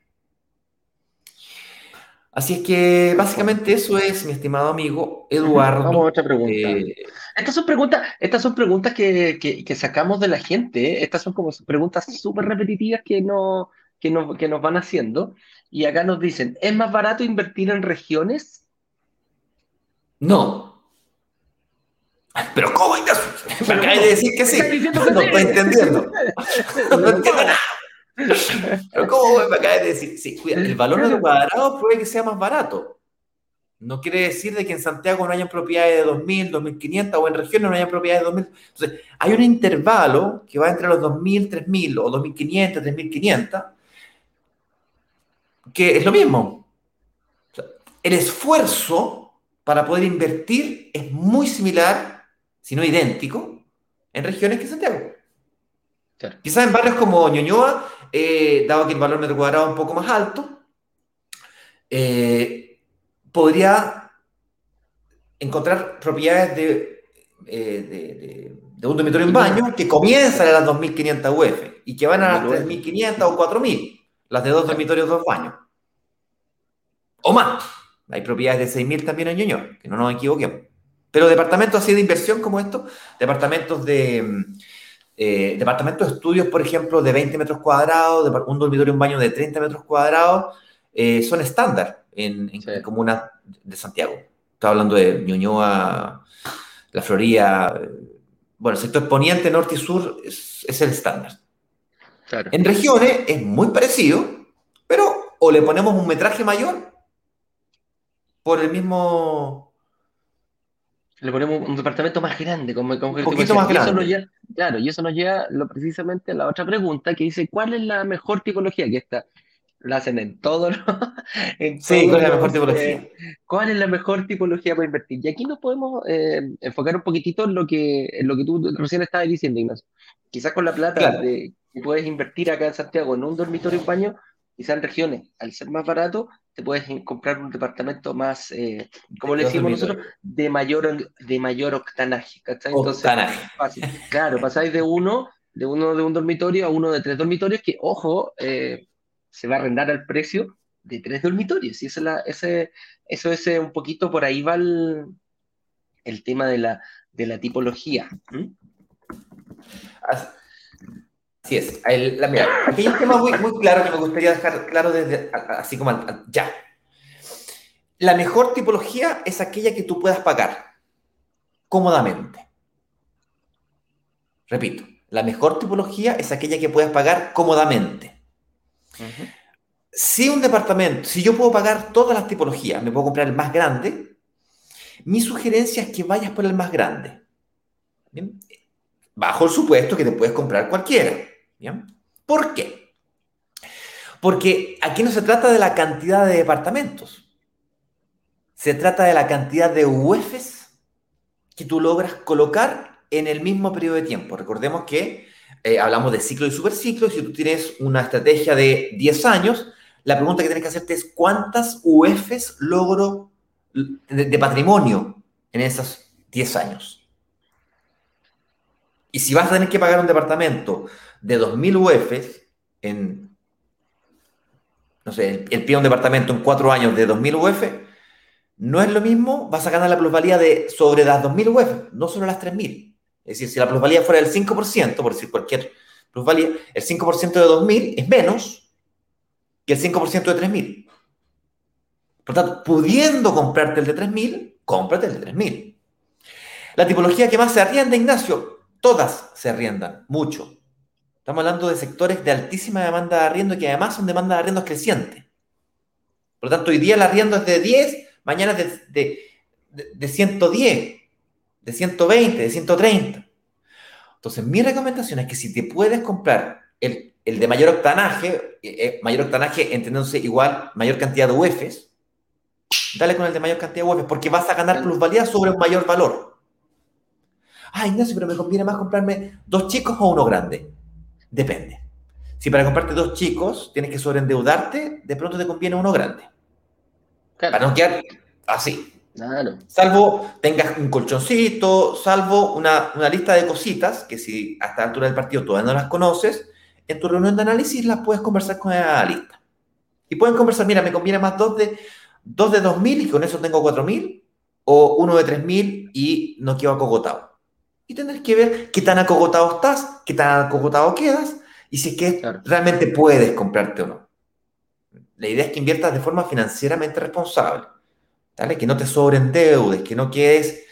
Así es que básicamente eso es, mi estimado amigo Eduardo.
Vamos a otra pregunta. Eh, estas son preguntas, estas son preguntas que, que, que sacamos de la gente. ¿eh? Estas son como preguntas súper repetitivas que no, que nos, que nos van haciendo. Y acá nos dicen, ¿es más barato invertir en regiones?
No. Pero ¿cómo, Ignacio? Me acabas de decir que sí. No estoy entendiendo. No entiendo nada. Pero ¿cómo me acabas de decir? Sí, cuida, el valor metro cuadrado puede que sea más barato. No quiere decir de que en Santiago no hayan propiedades de 2.000, 2.500 o en regiones no haya propiedades de 2.000. Entonces, hay un intervalo que va entre los 2.000, 3.000 o 2.500, 3.500, que es lo mismo. O sea, el esfuerzo para poder invertir es muy similar, si no idéntico, en regiones que Santiago. Claro. Quizás en barrios como Ñuñoa, eh, dado que el valor metro cuadrado es un poco más alto, eh, podría encontrar propiedades de, eh, de, de, de, un dormitorio en baño que comienzan a las 2.500 UF y que van a las 3.500 o 4.000, las de dos dormitorios, dos baños. O más. Hay propiedades de 6.000 también en Ñuñoa, que no nos equivoquemos. Pero departamentos así de inversión como estos, departamentos de eh, departamentos de estudios, por ejemplo, de 20 metros cuadrados, de un dormitorio, un baño de 30 metros cuadrados, eh, son estándar en, en sí. comunas de Santiago. Estaba hablando de Ñuñoa, La Florida. Bueno, el sector poniente, norte y sur es, es el estándar. Claro. En regiones es muy parecido, pero o le ponemos un metraje mayor por el mismo
le ponemos un departamento más grande, como, como
un poquito más grande.
Eso nos lleva, claro, y eso nos lleva lo, precisamente a la otra pregunta que dice, ¿cuál es la mejor tipología? Que esta la hacen en todo, ¿no?
en sí, ¿cuál es la mejor tipología?
Eh, ¿Cuál es la mejor tipología para invertir? Y aquí nos podemos eh, enfocar un poquitito en lo que, en lo que tú recién estabas diciendo, Ignacio. Quizás con la plata claro. de, que puedes invertir acá en Santiago en un dormitorio y baño, quizás en regiones, al ser más barato, te puedes comprar un departamento más, eh, como le decimos nosotros, de mayor, de mayor octanaje. ¿cachai? Entonces,
octanaje.
Fácil. Claro, pasáis de uno, de uno de un dormitorio a uno de tres dormitorios, que, ojo, eh, se va a arrendar al precio de tres dormitorios. Y eso, la, ese, eso es un poquito, por ahí va el, el tema de la, de la tipología. ¿Mm?
Así es. La, mira, aquí hay un tema muy, claro que me gustaría dejar claro desde así como ya. La mejor tipología es aquella que tú puedas pagar cómodamente. Repito, la mejor tipología es aquella que puedas pagar cómodamente. Si un departamento, si yo puedo pagar todas las tipologías, me puedo comprar el más grande, mi sugerencia es que vayas por el más grande. Bajo el supuesto que te puedes comprar cualquiera. ¿Por qué? Porque aquí no se trata de la cantidad de departamentos. Se trata de la cantidad de UEFs que tú logras colocar en el mismo periodo de tiempo. Recordemos que eh, hablamos de ciclo y superciclo. Si tú tienes una estrategia de 10 años, la pregunta que tienes que hacerte es cuántas UEFs logro de, de patrimonio en esos 10 años. Y si vas a tener que pagar un departamento de 2.000 UFs en, no sé, el, el pie de un departamento en cuatro años de 2.000 UF, no es lo mismo, vas a ganar la plusvalía de sobre las 2.000 UF, no solo las 3.000. Es decir, si la plusvalía fuera del 5%, por decir cualquier plusvalía, el 5% de 2.000 es menos que el 5% de 3.000. Por tanto, pudiendo comprarte el de 3.000, cómprate el de 3.000. La tipología que más se arrienda, Ignacio, todas se arriendan, mucho. Estamos hablando de sectores de altísima demanda de arriendo que además son demanda de arriendos crecientes. Por lo tanto, hoy día el arriendo es de 10, mañana es de, de, de, de 110, de 120, de 130. Entonces, mi recomendación es que si te puedes comprar el, el de mayor octanaje, eh, mayor octanaje entendiéndose igual, mayor cantidad de UEFs, dale con el de mayor cantidad de UEFs, porque vas a ganar plusvalía sobre un mayor valor. Ah, Ignacio, pero me conviene más comprarme dos chicos o uno grande. Depende. Si para comprarte dos chicos tienes que sobreendeudarte, de pronto te conviene uno grande. Claro. Para no quedar así.
Claro.
Salvo tengas un colchoncito, salvo una, una, lista de cositas que si hasta la altura del partido todavía no las conoces, en tu reunión de análisis las puedes conversar con la lista. Y pueden conversar, mira, me conviene más dos de, dos de 2.000 y con eso tengo 4.000, o uno de 3.000 y no quedo acogotado y tendrás que ver qué tan acogotado estás, qué tan acogotado quedas y si es que claro. realmente puedes comprarte o no. La idea es que inviertas de forma financieramente responsable, ¿vale? que no te sobreendeudes, que no quedes,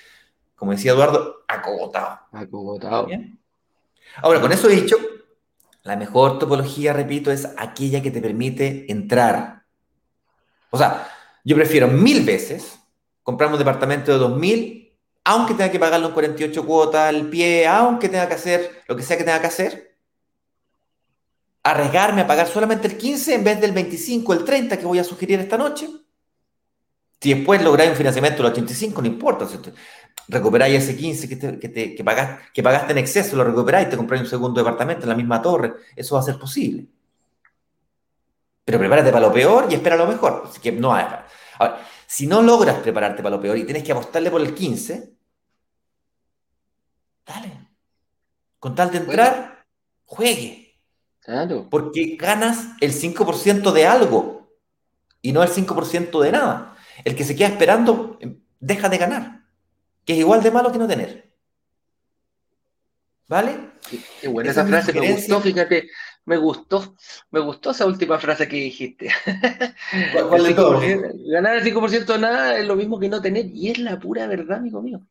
como decía Eduardo, acogotado.
Acogotado.
¿Bien? Ahora, con eso dicho, la mejor topología, repito, es aquella que te permite entrar. O sea, yo prefiero mil veces comprar un departamento de 2000, aunque tenga que pagarlo en 48 cuotas al pie, aunque tenga que hacer lo que sea que tenga que hacer, arriesgarme a pagar solamente el 15 en vez del 25, el 30 que voy a sugerir esta noche. Si después lográis un financiamiento del 85, no importa. Si recuperáis ese 15 que, te, que, te, que, pagaste, que, pagaste, en exceso, lo recuperáis, te compráis un segundo departamento en la misma torre. Eso va a ser posible. Pero prepárate para lo peor y espera lo mejor. Así que no hay. Ahora, si no logras prepararte para lo peor y tienes que apostarle por el 15, dale. Con tal de entrar, juegue.
Claro.
Porque ganas el 5% de algo y no el 5% de nada. El que se queda esperando deja de ganar, que es igual de malo que no tener. ¿Vale?
Qué buena esa, esa frase, me gustó, fíjate, me gustó, me gustó esa última frase que dijiste.
¿Cuál, cuál de todo?
Ganar el 5% de nada es lo mismo que no tener, y es la pura verdad, amigo mío.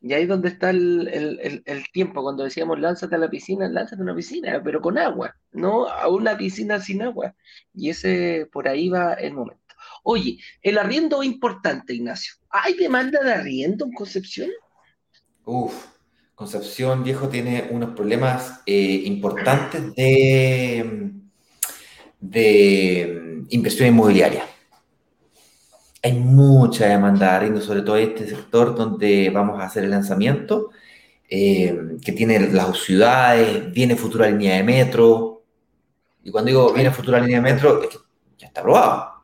Y ahí es donde está el, el, el, el, tiempo, cuando decíamos lánzate a la piscina, lánzate a una piscina, pero con agua, no a una piscina sin agua. Y ese, por ahí va el momento. Oye, el arriendo es importante, Ignacio. ¿Hay demanda de arriendo en Concepción?
Uf, Concepción, viejo, tiene unos problemas eh, importantes de, de inversión inmobiliaria. Hay mucha demanda de arriendo, sobre todo en este sector donde vamos a hacer el lanzamiento, eh, que tiene las ciudades, viene futura línea de metro. Y cuando digo viene futura línea de metro, es que ya está aprobado.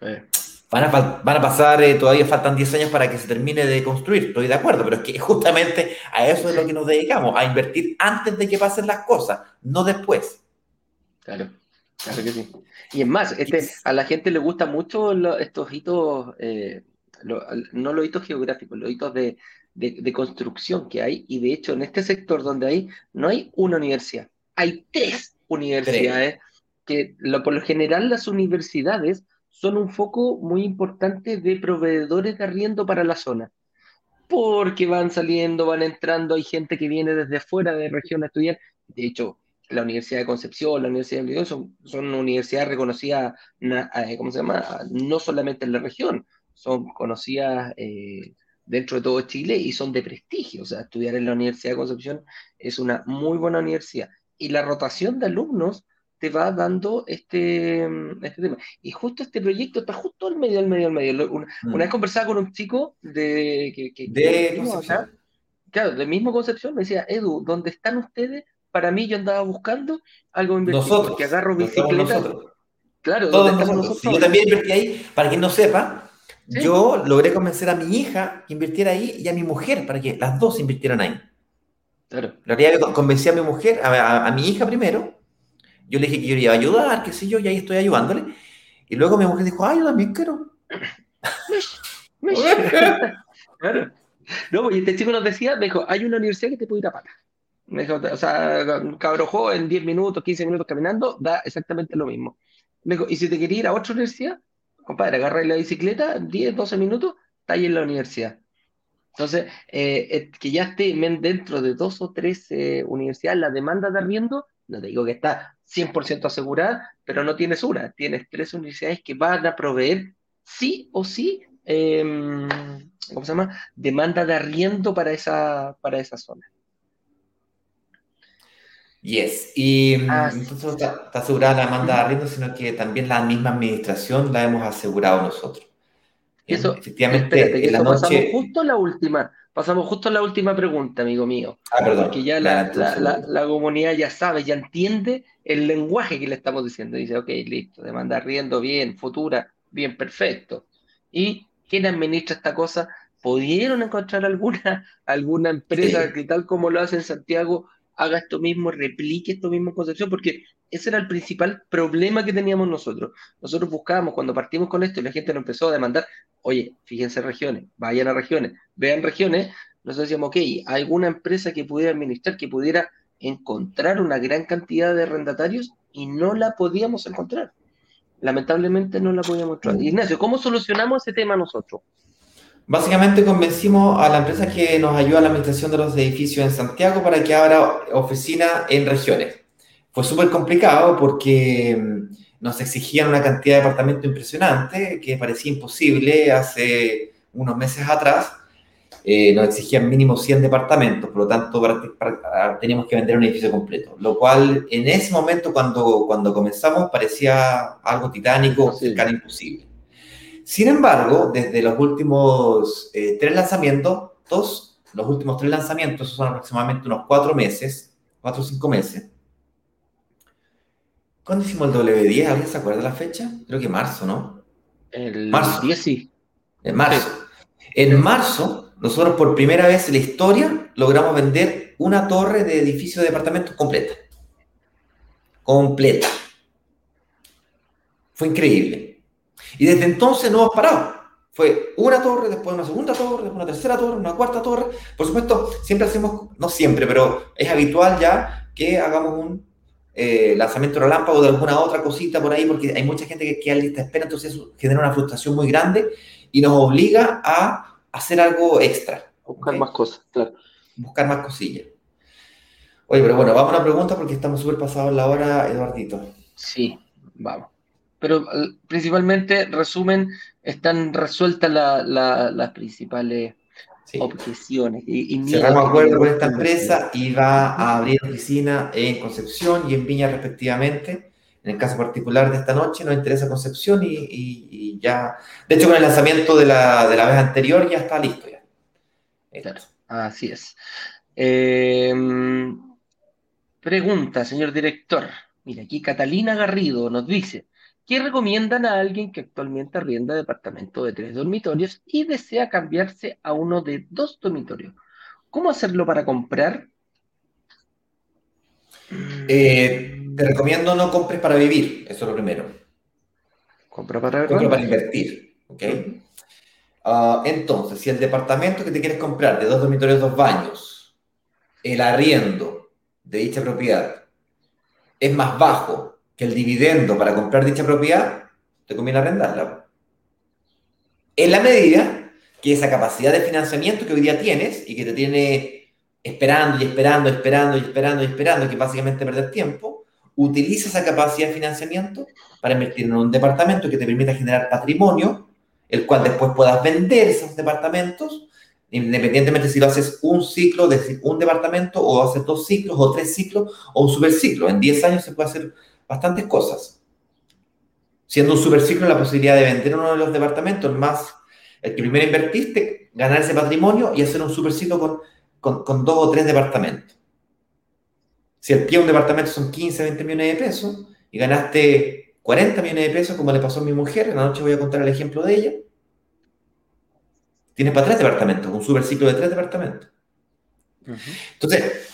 Eh. Van, a, van a, pasar, eh, todavía faltan 10 años para que se termine de construir, estoy de acuerdo, pero es que justamente a eso es lo que nos dedicamos, a invertir antes de que pasen las cosas, no después.
Claro, claro que sí. Y es más, este, a la gente le gustan mucho lo, estos hitos, eh, lo, no los hitos geográficos, los hitos de, de, de, construcción que hay, y de hecho en este sector donde hay, no hay una universidad, hay tres universidades, tres. que lo, por lo general las universidades son un foco muy importante de proveedores de arriendo para la zona. Porque van saliendo, van entrando, hay gente que viene desde fuera de región a estudiar. De hecho, la Universidad de Concepción, la Universidad de León son, universidades reconocidas, ¿cómo se llama? No solamente en la región, son conocidas eh, dentro de todo Chile y son de prestigio. O sea, estudiar en la Universidad de Concepción es una muy buena universidad. Y la rotación de alumnos te va dando este, este tema. Y justo este proyecto está justo al medio, al medio, al medio. Una, mm. una vez conversaba con un chico de... Que, que,
de Concepción.
Claro, del mismo Concepción, me decía, Edu, ¿dónde están ustedes? Para mí yo andaba buscando algo
nosotros,
que agarro bicicleta.
Claro, todos nosotros. nosotros? Sí, yo también invertí ahí, para quien no sepa, ¿Sí? yo logré convencer a mi hija que invirtiera ahí y a mi mujer para que las dos invirtieran ahí.
Claro.
La realidad que convencí a mi mujer, a, a, a mi hija primero, yo le dije que yo iba a ayudar, qué sé yo, y ahí estoy ayudándole. Y luego mi mujer dijo, ay, yo también quiero.
claro. No, y este chico nos decía, me dijo, hay una universidad que te puede ir a pata. Me dijo, o sea, cabrojo en 10 minutos, 15 minutos caminando, da exactamente lo mismo. Me dijo, y si te querías ir a otra universidad, compadre, agarra la bicicleta, 10, 12 minutos, está ahí en la universidad. Entonces, eh, que ya esté dentro de dos o tres eh, universidades, la demanda de arriendo, no te digo que está 100% asegurada, pero no tienes una, tienes tres universidades que van a proveer sí o sí, eh, ¿cómo se llama? Demanda de arriendo para esa, para esa zona.
Yes, y ah, entonces sí. está, está, asegurada la demanda de arriendo, sino que también la misma administración la hemos asegurado nosotros.
Eso, efectivamente, espérate, que en la noche... justo la última, pasamos justo a la última pregunta, amigo mío.
Ah, perdón.
Porque ya la, la, la, la, comunidad ya sabe, ya entiende el lenguaje que le estamos diciendo. Dice, ok, listo, demanda riendo bien, futura, bien, perfecto. ¿Y quién administra esta cosa? ¿Pudieron encontrar alguna, alguna empresa sí. que tal como lo hace en Santiago haga esto mismo, replique esto mismo en Concepción? Porque ese era el principal problema que teníamos nosotros. Nosotros buscábamos, cuando partimos con esto y la gente nos empezó a demandar, oye, fíjense regiones, vayan a regiones, vean regiones, nosotros decíamos, ok, ¿alguna empresa que pudiera administrar, que pudiera encontrar una gran cantidad de arrendatarios? Y no la podíamos encontrar. Lamentablemente no la podíamos encontrar. Ignacio, ¿cómo solucionamos ese tema nosotros?
Básicamente convencimos a la empresa que nos ayuda a la administración de los edificios en Santiago para que abra oficina en regiones. Fue súper complicado porque mm, nos exigían una cantidad de departamentos impresionante que parecía imposible hace unos meses atrás. Eh, nos exigían mínimo 100 departamentos, por lo tanto teníamos que vender un edificio completo, lo cual en ese momento cuando, cuando comenzamos parecía algo titánico, cercano imposible. Sin embargo, desde los últimos eh, tres lanzamientos, dos, los últimos tres lanzamientos, son aproximadamente unos cuatro meses, cuatro o cinco meses, ¿Cuándo hicimos el W10? ¿Alguien se acuerda de la fecha? Creo que marzo, ¿no?
El marzo. 10 sí.
En marzo. En marzo, nosotros por primera vez en la historia logramos vender una torre de edificio de departamentos completa. Completa. Fue increíble. Y desde entonces no hemos parado. Fue una torre, después una segunda torre, después una tercera torre, una cuarta torre. Por supuesto, siempre hacemos, no siempre, pero es habitual ya que hagamos un eh, lanzamiento relámpago de alguna otra cosita por ahí, porque hay mucha gente que queda lista de espera, entonces eso genera una frustración muy grande y nos obliga a hacer algo extra.
Buscar más cosas, claro.
Buscar más cosillas. Oye, pero bueno, vamos a una pregunta porque estamos súper pasados la hora, Eduardito.
Sí, vamos. Pero eh, principalmente, resumen, están resueltas las principales objeciones. Y,
Cerramos acuerdo con esta empresa y va a abrir oficina en Concepción y en Viña respectivamente. En el caso particular de esta noche nos interesa Concepción y, ya, de hecho con el lanzamiento de la, de la, vez anterior ya está listo ya.
Claro, así es. Em, pregunta, señor director. Mira, aquí Catalina Garrido nos dice, ¿Qué recomiendan a alguien que actualmente arrienda departamento de tres dormitorios y desea cambiarse a uno de dos dormitorios. ¿Cómo hacerlo para comprar?
Eh, te recomiendo no compres para vivir, eso es lo primero.
Compra para,
Compra para invertir. Ah, entonces, si el departamento que te quieres comprar de dos dormitorios, dos baños, el arriendo de dicha propiedad es más bajo que el dividendo para comprar dicha propiedad, te conviene arrendarla. En la medida que esa capacidad de financiamiento que hoy día tienes y que te tiene esperando y esperando, esperando y esperando y esperando, que básicamente perder tiempo, utiliza esa capacidad de financiamiento para invertir en un departamento que te permita generar patrimonio, el cual después puedas vender esos departamentos, independientemente si lo haces un ciclo, de un departamento, o haces dos ciclos, o tres ciclos, o un superciclo. En 10 años se puede hacer bastantes cosas. Siendo un superciclo la posibilidad de vender uno de los departamentos más el que primero invertiste, ganar ese patrimonio y hacer un superciclo con, con, con dos o tres departamentos. Si el pie de un departamento son 15, 20 millones de pesos y ganaste 40 millones de pesos, como le pasó a mi mujer, en la noche voy a contar el ejemplo de ella, tienes para tres departamentos, un superciclo de tres departamentos. Entonces,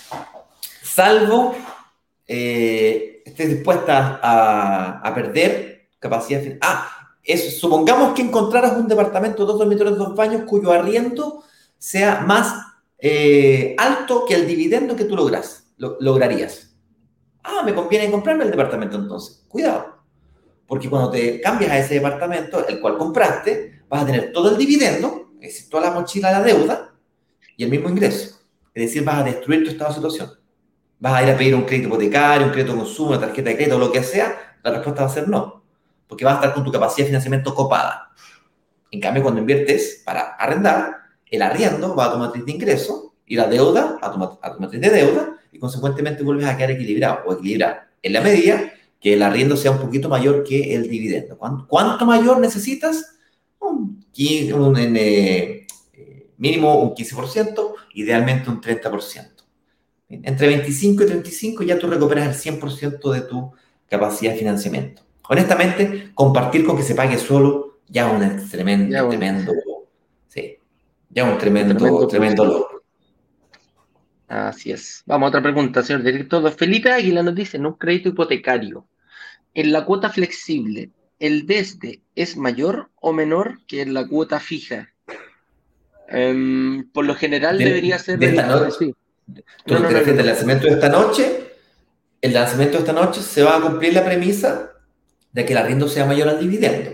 salvo eh, estés dispuesta a, perder capacidad Ah, supongamos que encontraras un departamento, dos dormitorios, dos baños, cuyo arriendo sea más eh, alto que el dividendo que tú logras, lograrías. Ah, me conviene comprarme el departamento entonces. Cuidado. Porque cuando te cambias a ese departamento, el cual compraste, vas a tener todo el dividendo, es decir, toda la mochila de la deuda y el mismo ingreso. Es decir, vas a destruir tu estado de situación vas a ir a pedir un crédito hipotecario, un crédito de consumo, una tarjeta de crédito, lo que sea, la respuesta va a ser no, porque vas a estar con tu capacidad de financiamiento copada. En cambio, cuando inviertes para arrendar, el arriendo va a tu matriz de ingreso y la deuda a tu, matriz de deuda y consecuentemente vuelves a quedar equilibrado o equilibrar en la medida que el arriendo sea un poquito mayor que el dividendo. ¿Cuánto, mayor necesitas? Un, eh, mínimo un 15%, idealmente un 30%. Entre 25 y 35 ya tú recuperas el 100% de tu capacidad de financiamiento. Honestamente, compartir con que se pague solo ya un tremendo, tremendo, sí, ya un tremendo, tremendo, logro.
Así es. Vamos a otra pregunta, señor director. Felipe Águila nos dice, en un crédito hipotecario, en la cuota flexible, ¿el desde es mayor o menor que en la cuota fija? Em, por lo general debería ser...
De esta noche, ¿Tú no, crees que el lanzamiento de esta noche, el lanzamiento de esta noche se va a cumplir la premisa de que el arriendo sea mayor al dividendo?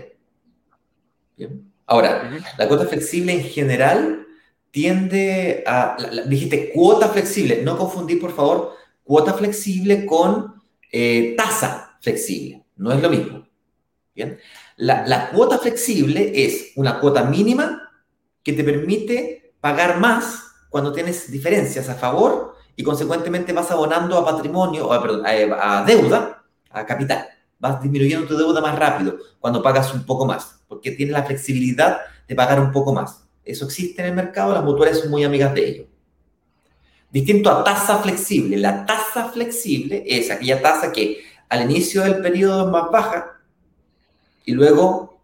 Ahora, la cuota flexible en general tiende a, la- la- dijiste cuota flexible, no confundir por favor cuota flexible con eh, tasa flexible, no es lo mismo. Bien, la, la cuota flexible es una cuota mínima que te permite pagar más cuando tienes diferencias a favor y consecuentemente vas abonando a patrimonio, a, perdón, a- a deuda, a capital. Vas disminuyendo tu deuda más rápido cuando pagas un poco más, porque tienes la flexibilidad de pagar un poco más. Eso existe en el mercado, las mutuales son muy amigas de ello. Distinto a tasa flexible. La tasa flexible es aquella tasa que al inicio del periodo es más baja y luego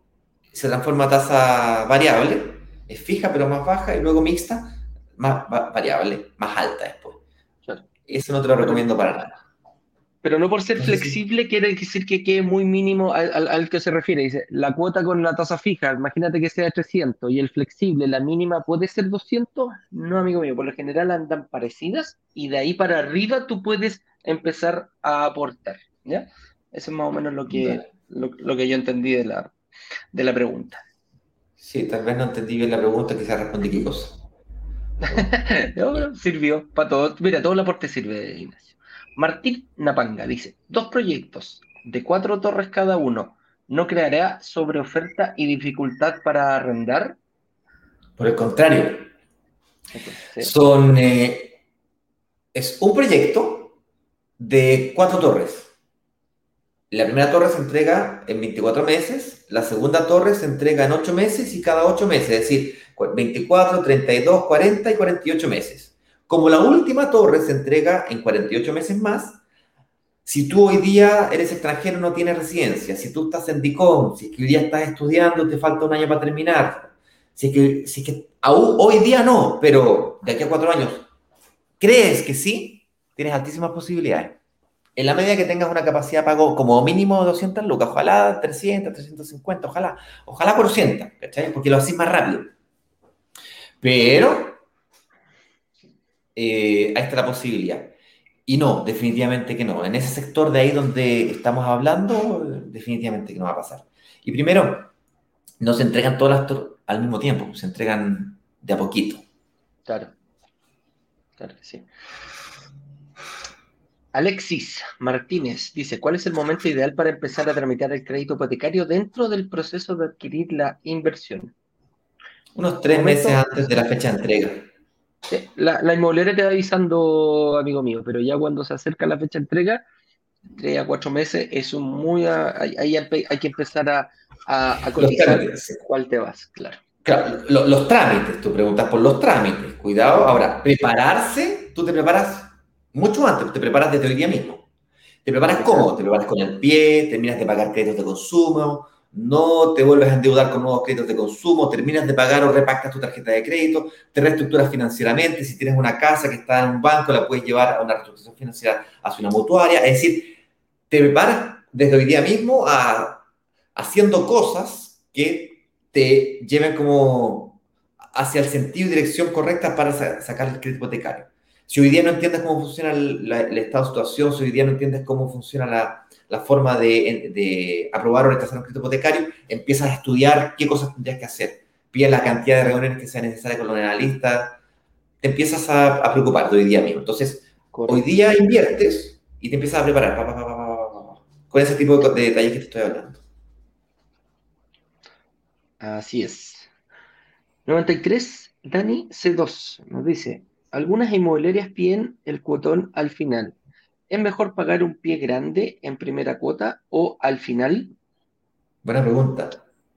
se transforma a tasa variable, es fija pero más baja y luego mixta, más va- variable, más alta después.
Claro.
Eso no te lo recomiendo para nada.
Pero no por ser flexible quiere decir que quede muy mínimo al, al- al que se refiere. Dice, la cuota con la tasa fija, imagínate que sea 300 y el flexible, la mínima puede ser 200. No, amigo mío, por lo general andan parecidas y de ahí para arriba tú puedes empezar a aportar. ¿Ya? Eso es más o menos lo que, lo que yo entendí de la, de la pregunta.
Sí, tal vez no entendí bien la pregunta, quizás respondí qué cosa.
No, sirvió para todos. Mira, todo el aporte sirve, Ignacio. Martín Napanga dice, dos proyectos de cuatro torres cada uno, ¿no creará sobreoferta y dificultad para arrendar?
Por el contrario, son, eh, es un proyecto de cuatro torres. La primera torre se entrega en 24 meses, la segunda torre se entrega en 8 meses y cada 8 meses, es decir, 24, 32, 40 y 48 meses. Como la última torre se entrega en 48 meses más, si tú hoy día eres extranjero no tienes residencia, si tú estás en DICOM, si es que hoy día estás estudiando, te falta un año para terminar, si es que, si que aún hoy día no, pero de aquí a cuatro años, ¿crees que sí? Tienes altísimas posibilidades. En la medida que tengas una capacidad de pago como mínimo 200 lucas, ojalá 300, 350, ojalá, ojalá 400, ¿cachai? Porque lo haces más rápido. Pero eh, ahí está la posibilidad. Y no, definitivamente que no. En ese sector de ahí donde estamos hablando, definitivamente que no va a pasar. Y primero, no se entregan todas las al mismo tiempo, se entregan de a poquito.
Claro. Claro que sí. Alexis Martínez dice, ¿cuál es el momento ideal para empezar a tramitar el crédito hipotecario dentro del proceso de adquirir la inversión?
Unos tres meses antes de la fecha de entrega.
La, la inmobiliaria te va avisando, amigo mío, pero ya cuando se acerca la fecha de entrega, tres a cuatro meses, es un muy... Ahí ahí empe- hay que empezar a, a, a
Los
cotizar cuál te vas, claro.
Claro, lo- los trámites, tú preguntas por los trámites, cuidado. Ahora, prepararse, tú te preparas mucho antes, te preparas desde hoy día mismo. Te preparas cómo? Te preparas con el pie, terminas de pagar créditos de consumo, no te vuelves a endeudar con nuevos créditos de consumo, terminas de pagar o repactas tu tarjeta de crédito, te reestructuras financieramente, si tienes una casa que está en un banco, la puedes llevar a una reestructuración financiera hacia una mutuaria, es decir, te preparas desde hoy día mismo a haciendo cosas que te lleven como hacia el sentido y dirección correcta para sa- sacar el crédito hipotecario. Si hoy día no entiendes cómo funciona el, la- el estado de situación, si hoy día no entiendes cómo funciona la, la forma de, de aprobar o rechazar un crédito hipotecario, empiezas a estudiar qué cosas tendrías que hacer. Pides la cantidad de reuniones que sea necesaria con los analistas, te empiezas a, a preocupar de hoy día mismo. Entonces, hoy día inviertes y te empiezas a preparar pa, pa, pa, pa, pa, pa, pa, con ese tipo de, de detalles que te estoy hablando.
Así es. 93, Dani C2 nos dice, algunas inmobiliarias piden el cuotón al final. ¿Es mejor pagar un pie grande en primera cuota o al final?
Buena pregunta.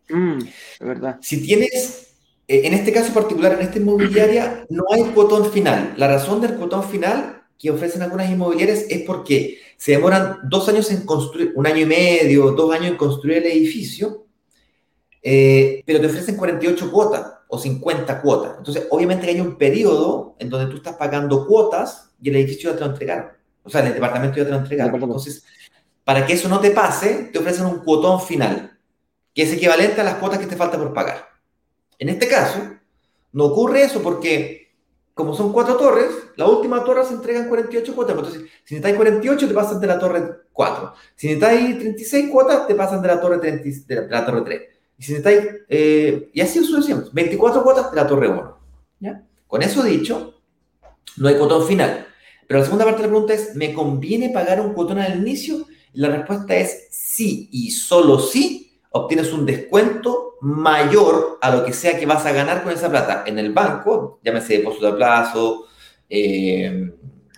Mm, es verdad.
Si tienes, eh, en este caso particular, en esta inmobiliaria, no hay cuotón final. La razón del cuotón final que ofrecen algunas inmobiliarias es porque se demoran dos años en construir, un año y medio, dos años en construir el edificio, eh, pero te ofrecen 48 cuotas o 50 cuotas. Entonces, obviamente hay un periodo en donde tú estás pagando cuotas y el edificio ya te lo entregaron. O sea, el departamento ya te lo entregaron. Entonces, para que eso no te pase, te ofrecen un cuotón final, que es equivalente a las cuotas que te falta por pagar. En este caso, no ocurre eso porque, como son cuatro torres, la última torre se entrega en 48 cuotas. Entonces, si necesitáis 48, te pasan de la torre 4. Si necesitáis 36 cuotas, te pasan de la torre, 30 de la, de la torre 3. Y, si necesitáis, eh, y así sucesivamente, 24 cuotas de la Torre 1. ¿ya? Con eso dicho, no hay cuotón final. Pero la segunda parte de la pregunta es, ¿me conviene pagar un cuotón al inicio? La respuesta es sí y solo sí obtienes un descuento mayor a lo que sea que vas a ganar con esa plata en el banco, llámese depósito a plazo, eh,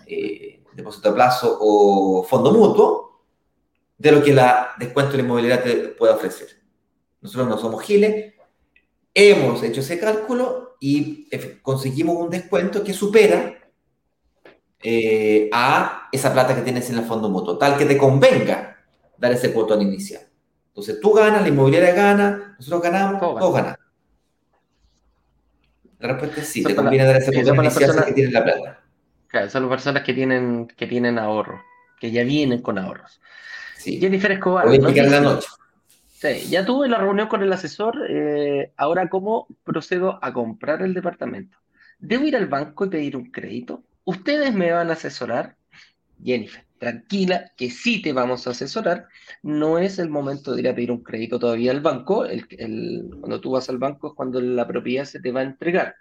eh, depósito a plazo o fondo mutuo, de lo que la descuento de la inmobiliaria te puede ofrecer. Nosotros no somos giles, hemos hecho ese cálculo y conseguimos un descuento que supera eh, a esa plata que tienes en el fondo mutuo, tal que te convenga dar ese botón inicial. Entonces tú ganas, la inmobiliaria gana, nosotros ganamos, todos, ganamos. La respuesta es sí, te conviene dar ese botón inicial que tienes la plata.
Claro, son las personas que tienen, que tienen ahorro, que ya vienen con ahorros.
Sí.
Jennifer Escobar.
Voy a la noche.
Sí, ya tuve la reunión con el asesor. Eh, ahora, ¿cómo procedo a comprar el departamento? ¿Debo ir al banco y pedir un crédito? ¿Ustedes me van a asesorar? Jennifer, tranquila, que sí te vamos a asesorar. No es el momento de ir a pedir un crédito todavía al banco. cuando tú vas al banco es cuando la propiedad se te va a entregar.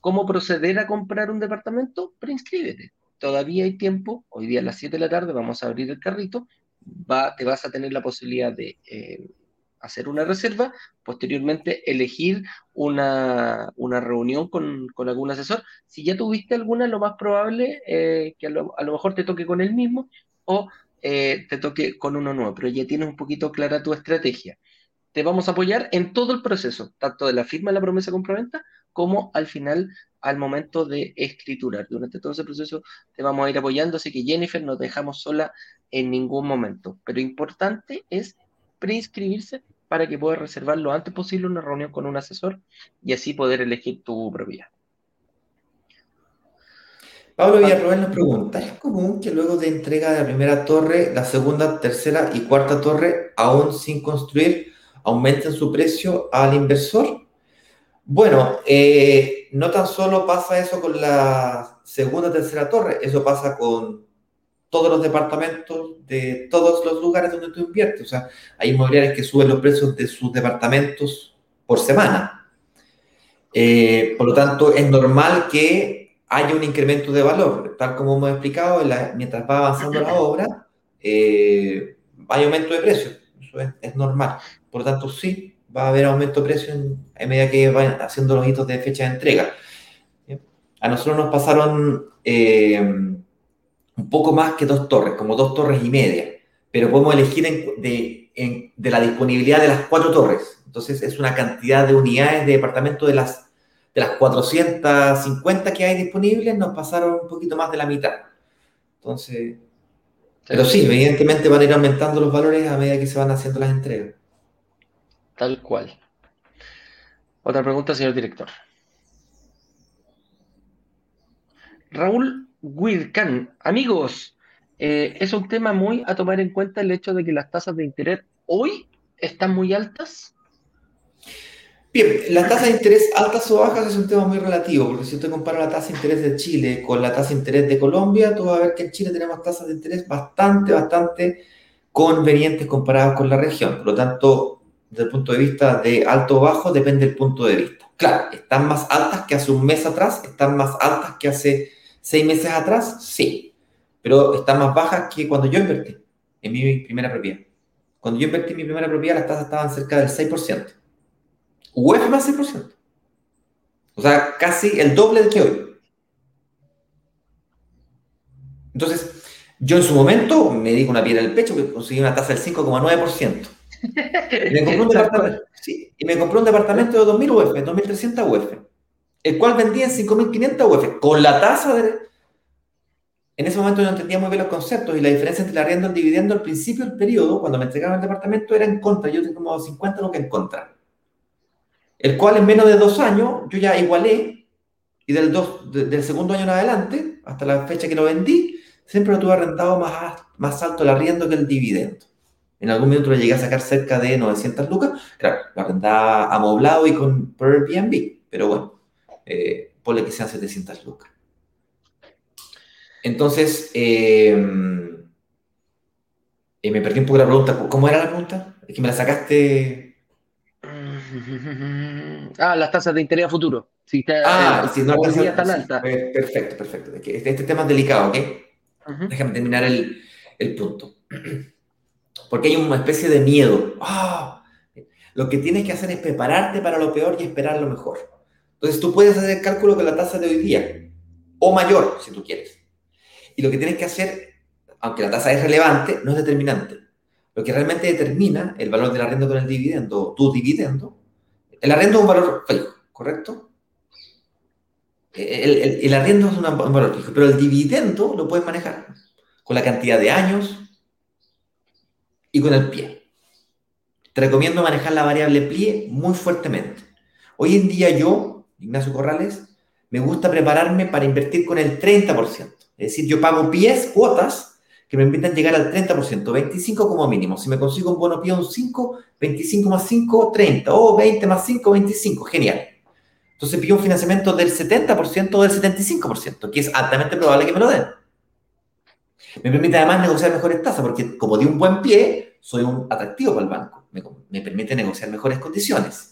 ¿Cómo proceder a comprar un departamento? Preinscríbete. Todavía hay tiempo. Hoy día a las 7 de la tarde vamos a abrir el carrito. Va, te vas a tener la posibilidad de eh, hacer una reserva, posteriormente elegir una, reunión con, algún asesor. Si ya tuviste alguna, lo más probable eh, que a lo, mejor te toque con el mismo o eh, te toque con uno nuevo, pero ya tienes un poquito clara tu estrategia. Te vamos a apoyar en todo el proceso, tanto de la firma de la promesa compraventa como al final, al momento de escriturar. Durante todo ese proceso te vamos a ir apoyando, así que Jennifer, no te dejamos sola en ningún momento. Pero importante es preinscribirse para que puedas reservar lo antes posible una reunión con un asesor y así poder elegir tu propiedad.
Pablo Villarroel nos pregunta, ¿es común que luego de entrega de la primera torre, la segunda, tercera y cuarta torre, aún sin construir, aumenten su precio al inversor? Bueno, eh, no tan solo pasa eso con la segunda, tercera torre, eso pasa con todos los departamentos de todos los lugares donde tú inviertes. O sea, hay inmobiliarias que suben los precios de sus departamentos por semana. Eh, por lo tanto, es normal que haya un incremento de valor. Tal como hemos explicado, mientras va avanzando la obra, eh, hay aumento de precio. Eso es, normal. Por lo tanto, sí, va a haber aumento de precio en, medida que vayan haciendo los hitos de fecha de entrega. A nosotros nos pasaron... Eh, un poco más que dos torres, como dos torres y media, pero podemos elegir de, la disponibilidad de las cuatro torres. Entonces es una cantidad de unidades de departamento de las, de las 450 que hay disponibles, nos pasaron un poquito más de la mitad. Entonces, pero sí, evidentemente van a ir aumentando los valores a medida que se van haciendo las entregas.
Tal cual. Otra pregunta, señor director. Raúl Wirkan. Amigos, eh, es un tema muy a tomar en cuenta el hecho de que las tasas de interés hoy están muy altas.
Bien, las tasas de interés altas o bajas es un tema muy relativo, porque si usted compara la tasa de interés de Chile con la tasa de interés de Colombia, tú vas a ver que en Chile tenemos tasas de interés bastante, bastante convenientes comparadas con la región. Por lo tanto, desde el punto de vista de alto o bajo, depende del punto de vista. Claro, están más altas que hace un mes atrás, están más altas que hace seis meses atrás, sí, pero está más baja que cuando yo invertí en mi primera propiedad. Cuando yo invertí en mi primera propiedad, las tasas estaban cerca del 6%. UF más 6%. O sea, casi el doble de que hoy. Entonces, yo en su momento me di una piedra en el pecho que conseguí una tasa del 5,9%. Y me compré un departamento, sí, y me compré un departamento de 2.000 UF, 2.300 UF el cual vendía en 5.500 UF, con la tasa de... En ese momento yo entendía muy bien los conceptos y la diferencia entre la arriendo y el dividendo al principio del periodo, cuando me entregaban el departamento, era en contra. Yo tenía como 50 lo que en contra. El cual en menos de dos años yo ya igualé y del, dos, del segundo año en adelante, hasta la fecha que lo vendí, siempre lo tuve arrendado más, más alto el arriendo que el dividendo. En algún momento lo llegué a sacar cerca de 900 lucas. Claro, lo arrendaba amoblado y con Airbnb, pero bueno eh, ponle que sean 700 lucas. Entonces, eh, me perdí un poco la pregunta. ¿Cómo era la pregunta? Es que me la sacaste.
Ah, las tasas de interés a futuro.
Si ah, eh, si no
hoy día tan alta.
Perfecto, perfecto. Este, este, tema es delicado, ¿ok? Déjame terminar el, el, punto. Porque hay una especie de miedo. ¡Ah! Lo que tienes que hacer es prepararte para lo peor y esperar lo mejor. Entonces tú puedes hacer el cálculo con la tasa de hoy día, o mayor, si tú quieres. Y lo que tienes que hacer, aunque la tasa es relevante, no es determinante. Lo que realmente determina el valor del arrendo con el dividendo, tu dividendo, el arrendo es un valor fijo, ¿correcto? El, el, arrendo es un valor fijo, pero el dividendo lo puedes manejar con la cantidad de años y con el pie. Te recomiendo manejar la variable pie muy fuertemente. Hoy en día yo, Ignacio Corrales, me gusta prepararme para invertir con el 30%. Es decir, yo pago pies, cuotas, que me invitan a llegar al 30%, 25 como mínimo. Si me consigo un bono pie un 5, 25 más 5, 30, o 20 más 5, 25, genial. Entonces pido un financiamiento del 70% o del 75%, que es altamente probable que me lo den. Me permite además negociar mejores tasas, porque como di un buen pie, soy un atractivo para el banco. Me, me permite negociar mejores condiciones.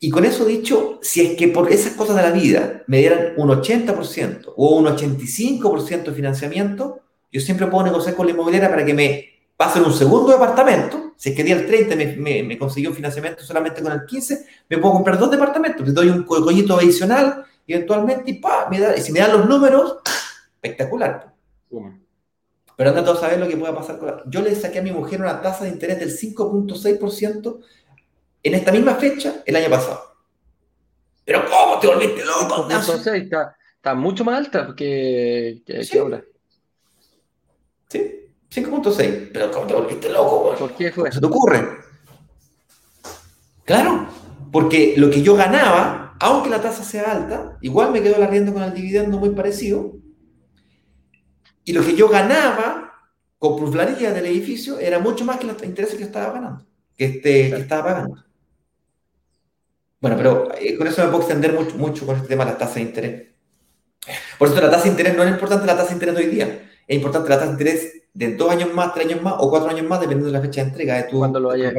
Y con eso dicho, si es que por esas cosas de la vida me dieran un 80% o un 85% de financiamiento, yo siempre puedo negociar con la inmobiliaria para que me pasen un segundo departamento. Si es que día el 30 me, me, consiguió un financiamiento solamente con el 15, me puedo comprar dos departamentos. Le doy un collito adicional eventualmente y, pa, me da, y si me dan los números, espectacular. Pero anda todos a saber lo que pueda pasar con la... Yo le saqué a mi mujer una tasa de interés del 5.6% en esta misma fecha el año pasado. Pero ¿cómo te volviste loco?
está, está mucho más alta que, que ahora.
Sí, 5.6. Pero ¿cómo te volviste loco,
¿Por qué fue?
¿Se te ocurre? Claro, porque lo que yo ganaba, aunque la tasa sea alta, igual me quedó la rienda con el dividendo muy parecido. Y lo que yo ganaba con plusvalía del edificio era mucho más que los intereses que estaba ganando, que, este, que estaba pagando. Bueno, pero eh, con eso me puedo extender mucho, mucho con este tema de la tasa de interés. Por eso la tasa de interés no es importante la tasa de interés de hoy día es importante la tasa de interés de dos años más, tres años más o cuatro años más, dependiendo de la fecha de entrega de tu,
Cuando lo haya,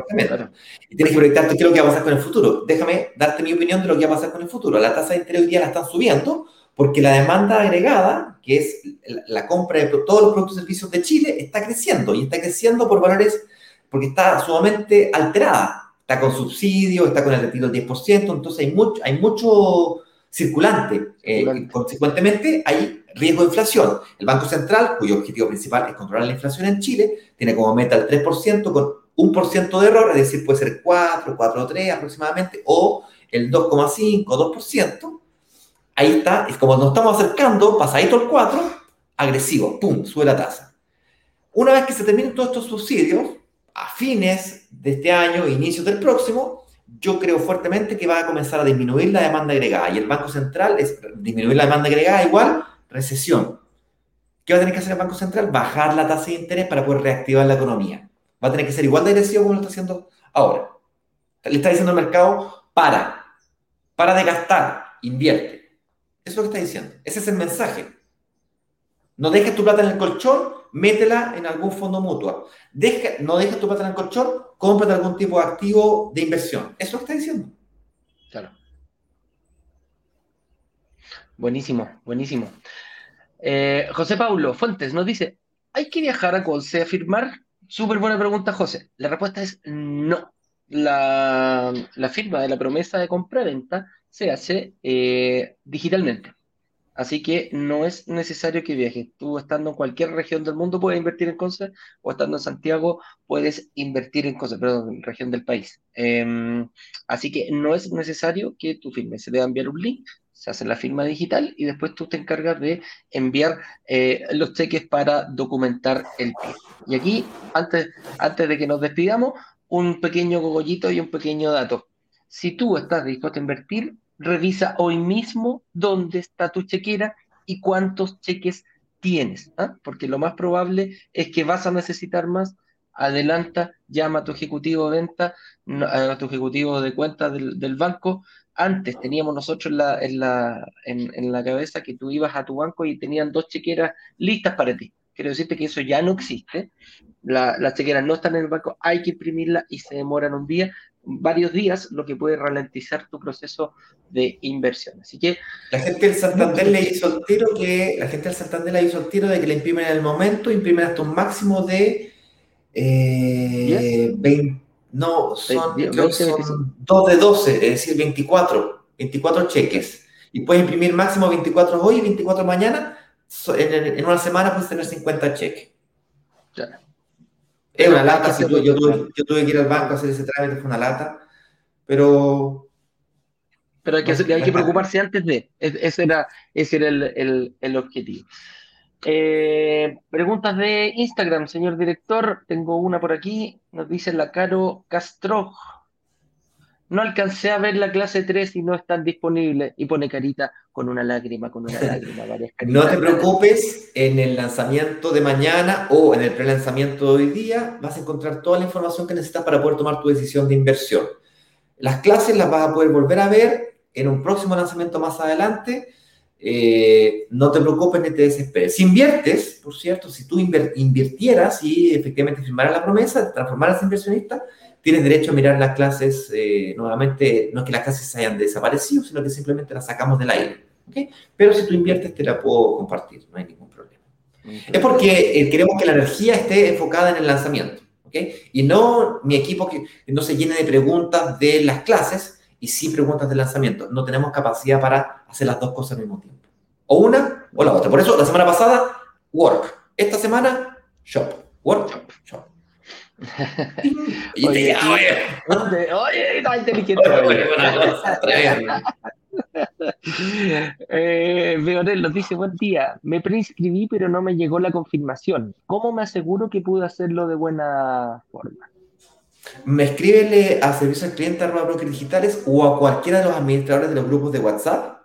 Y tienes que proyectarte qué es lo que va a pasar con el futuro. Déjame darte mi opinión de lo que va a pasar con el futuro. La tasa de interés hoy día la están subiendo porque la demanda agregada, que es la compra de todos los productos y servicios de Chile, está creciendo y está creciendo por valores, porque está sumamente alterada. Está con subsidio, está con el retiro del 10%, entonces hay mucho, hay mucho circulante. Eh, consecuentemente, hay riesgo de inflación. El Banco Central, cuyo objetivo principal es controlar la inflación en Chile, tiene como meta el 3% con un por ciento de error, es decir, puede ser 4, 4,3 aproximadamente, o el 2,5, 2%. Ahí está, es como nos estamos acercando, pasadito el 4, agresivo, pum, sube la tasa. Una vez que se terminen todos estos subsidios, a fines de este año, inicios del próximo, yo creo fuertemente que va a comenzar a disminuir la demanda agregada y el Banco Central es disminuir la demanda agregada igual recesión. ¿Qué va a tener que hacer el Banco Central? Bajar la tasa de interés para poder reactivar la economía. Va a tener que ser igual de agresivo como lo está haciendo ahora. Le está diciendo al mercado, para, para de gastar, invierte. Eso es lo que está diciendo. Ese es el mensaje. No dejes tu plata en el colchón, métela en algún fondo mutuo. No dejes tu plata en el colchón, cómprate algún tipo de activo de inversión. Eso es lo está diciendo.
Claro. Buenísimo, buenísimo. Eh, José Paulo Fuentes nos dice, ¿hay que viajar a Colce a firmar? Súper buena pregunta, José. La respuesta es no. La, firma de la promesa de compra-venta se hace eh, digitalmente. Así que no es necesario que viajes. Tú estando en cualquier región del mundo puedes invertir en cosas, o estando en Santiago puedes invertir en cosas, perdón, en región del país. Em, así que no es necesario que tú firmes. Se debe enviar un link, se hace la firma digital y después tú te encargas de enviar eh, los cheques para documentar el PIB. Y aquí, antes, antes de que nos despidamos, un pequeño cogollito y un pequeño dato. Si tú estás dispuesto a invertir, revisa hoy mismo dónde está tu chequera y cuántos cheques tienes, ¿ah? porque lo más probable es que vas a necesitar más. Adelanta, llama a tu ejecutivo de venta, a tu ejecutivo de cuenta del, banco. Antes teníamos nosotros la, en, la, en, la cabeza que tú ibas a tu banco y tenían dos chequeras listas para ti. Quiero decirte que eso ya no existe. las chequeras no están en el banco, hay que imprimirlas y se demoran un día varios días, lo que puede ralentizar tu proceso de inversión. Así que...
La gente del Santander le hizo el tiro que, la gente del Santander le hizo el tiro de que le imprimen en el momento, imprimen hasta un máximo de eh, 20, no, son, 2 de 12, es decir, 24, 24 cheques. Y puedes imprimir máximo 24 hoy y 24 mañana. En, una semana puedes tener 50 cheques. Es una lata, yo, tuve, que ir al banco a hacer ese trámite, fue una lata, pero...
Pero hay que, hay que preocuparse antes de, ese era, ese era el, el, objetivo. Eh, preguntas de Instagram, señor director. Tengo una por aquí. Nos dice la Caro Castro. No alcancé a ver la clase 3 y no están disponibles. Y pone carita con una lágrima, con una lágrima, varias
No te preocupes, en el lanzamiento de mañana o en el pre-lanzamiento de hoy día vas a encontrar toda la información que necesitas para poder tomar tu decisión de inversión. Las clases las vas a poder volver a ver en un próximo lanzamiento más adelante. Eh, no te preocupes ni te desesperes. Si inviertes, por cierto, si tú invirtieras y efectivamente firmaras la promesa de transformarse en inversionista, tienes derecho a mirar las clases eh, nuevamente, no es que las clases hayan desaparecido, sino que simplemente las sacamos del aire. ¿okay? Pero si tú inviertes, te la puedo compartir, no hay ningún problema. Es porque eh, queremos que la energía esté enfocada en el lanzamiento. ¿okay? Y no mi equipo que no se llene de preguntas de las clases y sí preguntas de lanzamiento. No tenemos capacidad para hacer las dos cosas al mismo tiempo. O una o la otra. Por eso, la semana pasada, work. Esta semana, shop. Work, shop, shop
oye, oye, oye, no inteligente. eh, nos dice, buen día, me preinscribí pero no me llegó la confirmación. ¿Cómo me aseguro que pude hacerlo de buena forma?
Me escríbele a servicio al cliente arroba digitales o a cualquiera de los administradores de los grupos de WhatsApp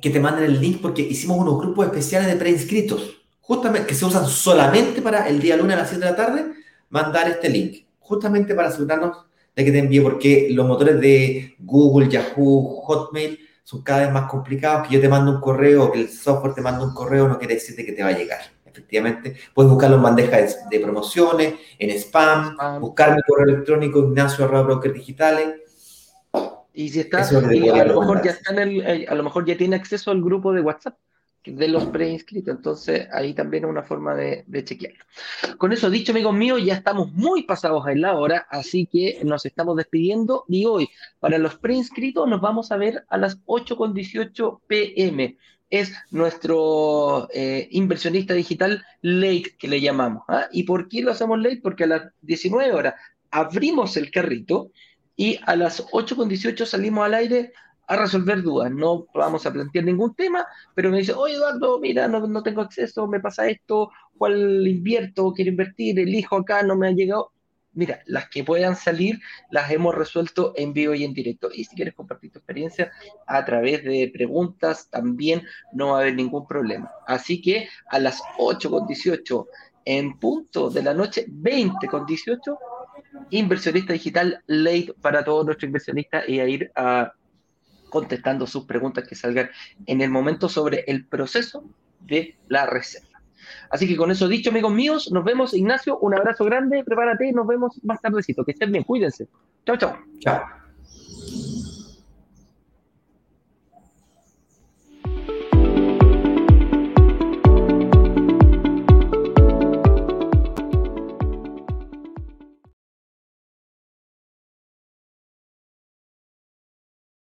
que te manden el link porque hicimos unos grupos especiales de preinscritos, justamente que se usan solamente para el día lunes a las 7 de la tarde mandar este link, justamente para asegurarnos de que te envíe, porque los motores de Google, Yahoo, Hotmail son cada vez más complicados, que yo te mando un correo, que el software te manda un correo, no quiere decirte que te va a llegar. Efectivamente, puedes buscarlo en bandeja de, promociones, en spam, buscar mi correo electrónico ignacio arroba broker digitales.
Y si está, a lo mejor ya está en el, eh, a lo mejor ya tiene acceso al grupo de WhatsApp de los preinscritos. Entonces, ahí también es una forma de, de, chequearlo. Con eso dicho, amigos míos, ya estamos muy pasados en la hora, así que nos estamos despidiendo. Y hoy, para los preinscritos, nos vamos a ver a las 8.18 pm. Es nuestro eh, inversionista digital late que le llamamos. ¿ah? ¿Y por qué lo hacemos late? Porque a las 19 horas abrimos el carrito y a las 8.18 salimos al aire a resolver dudas. No vamos a plantear ningún tema, pero me dice, oye Eduardo, mira, no, no tengo acceso, me pasa esto, ¿cuál invierto? Quiero invertir, elijo acá, no me ha llegado. Mira, las que puedan salir las hemos resuelto en vivo y en directo. Y si quieres compartir tu experiencia a través de preguntas, también no va a haber ningún problema. Así que a las 8 con 18 en punto de la noche, 20 con 18, inversionista digital late para todos nuestros inversionistas y a ir a contestando sus preguntas que salgan en el momento sobre el proceso de la reserva. Así que con eso dicho, amigos míos, nos vemos. Ignacio, un abrazo grande, prepárate, nos vemos más tardecito. Que estén bien, cuídense. Chao, chao.
Chao.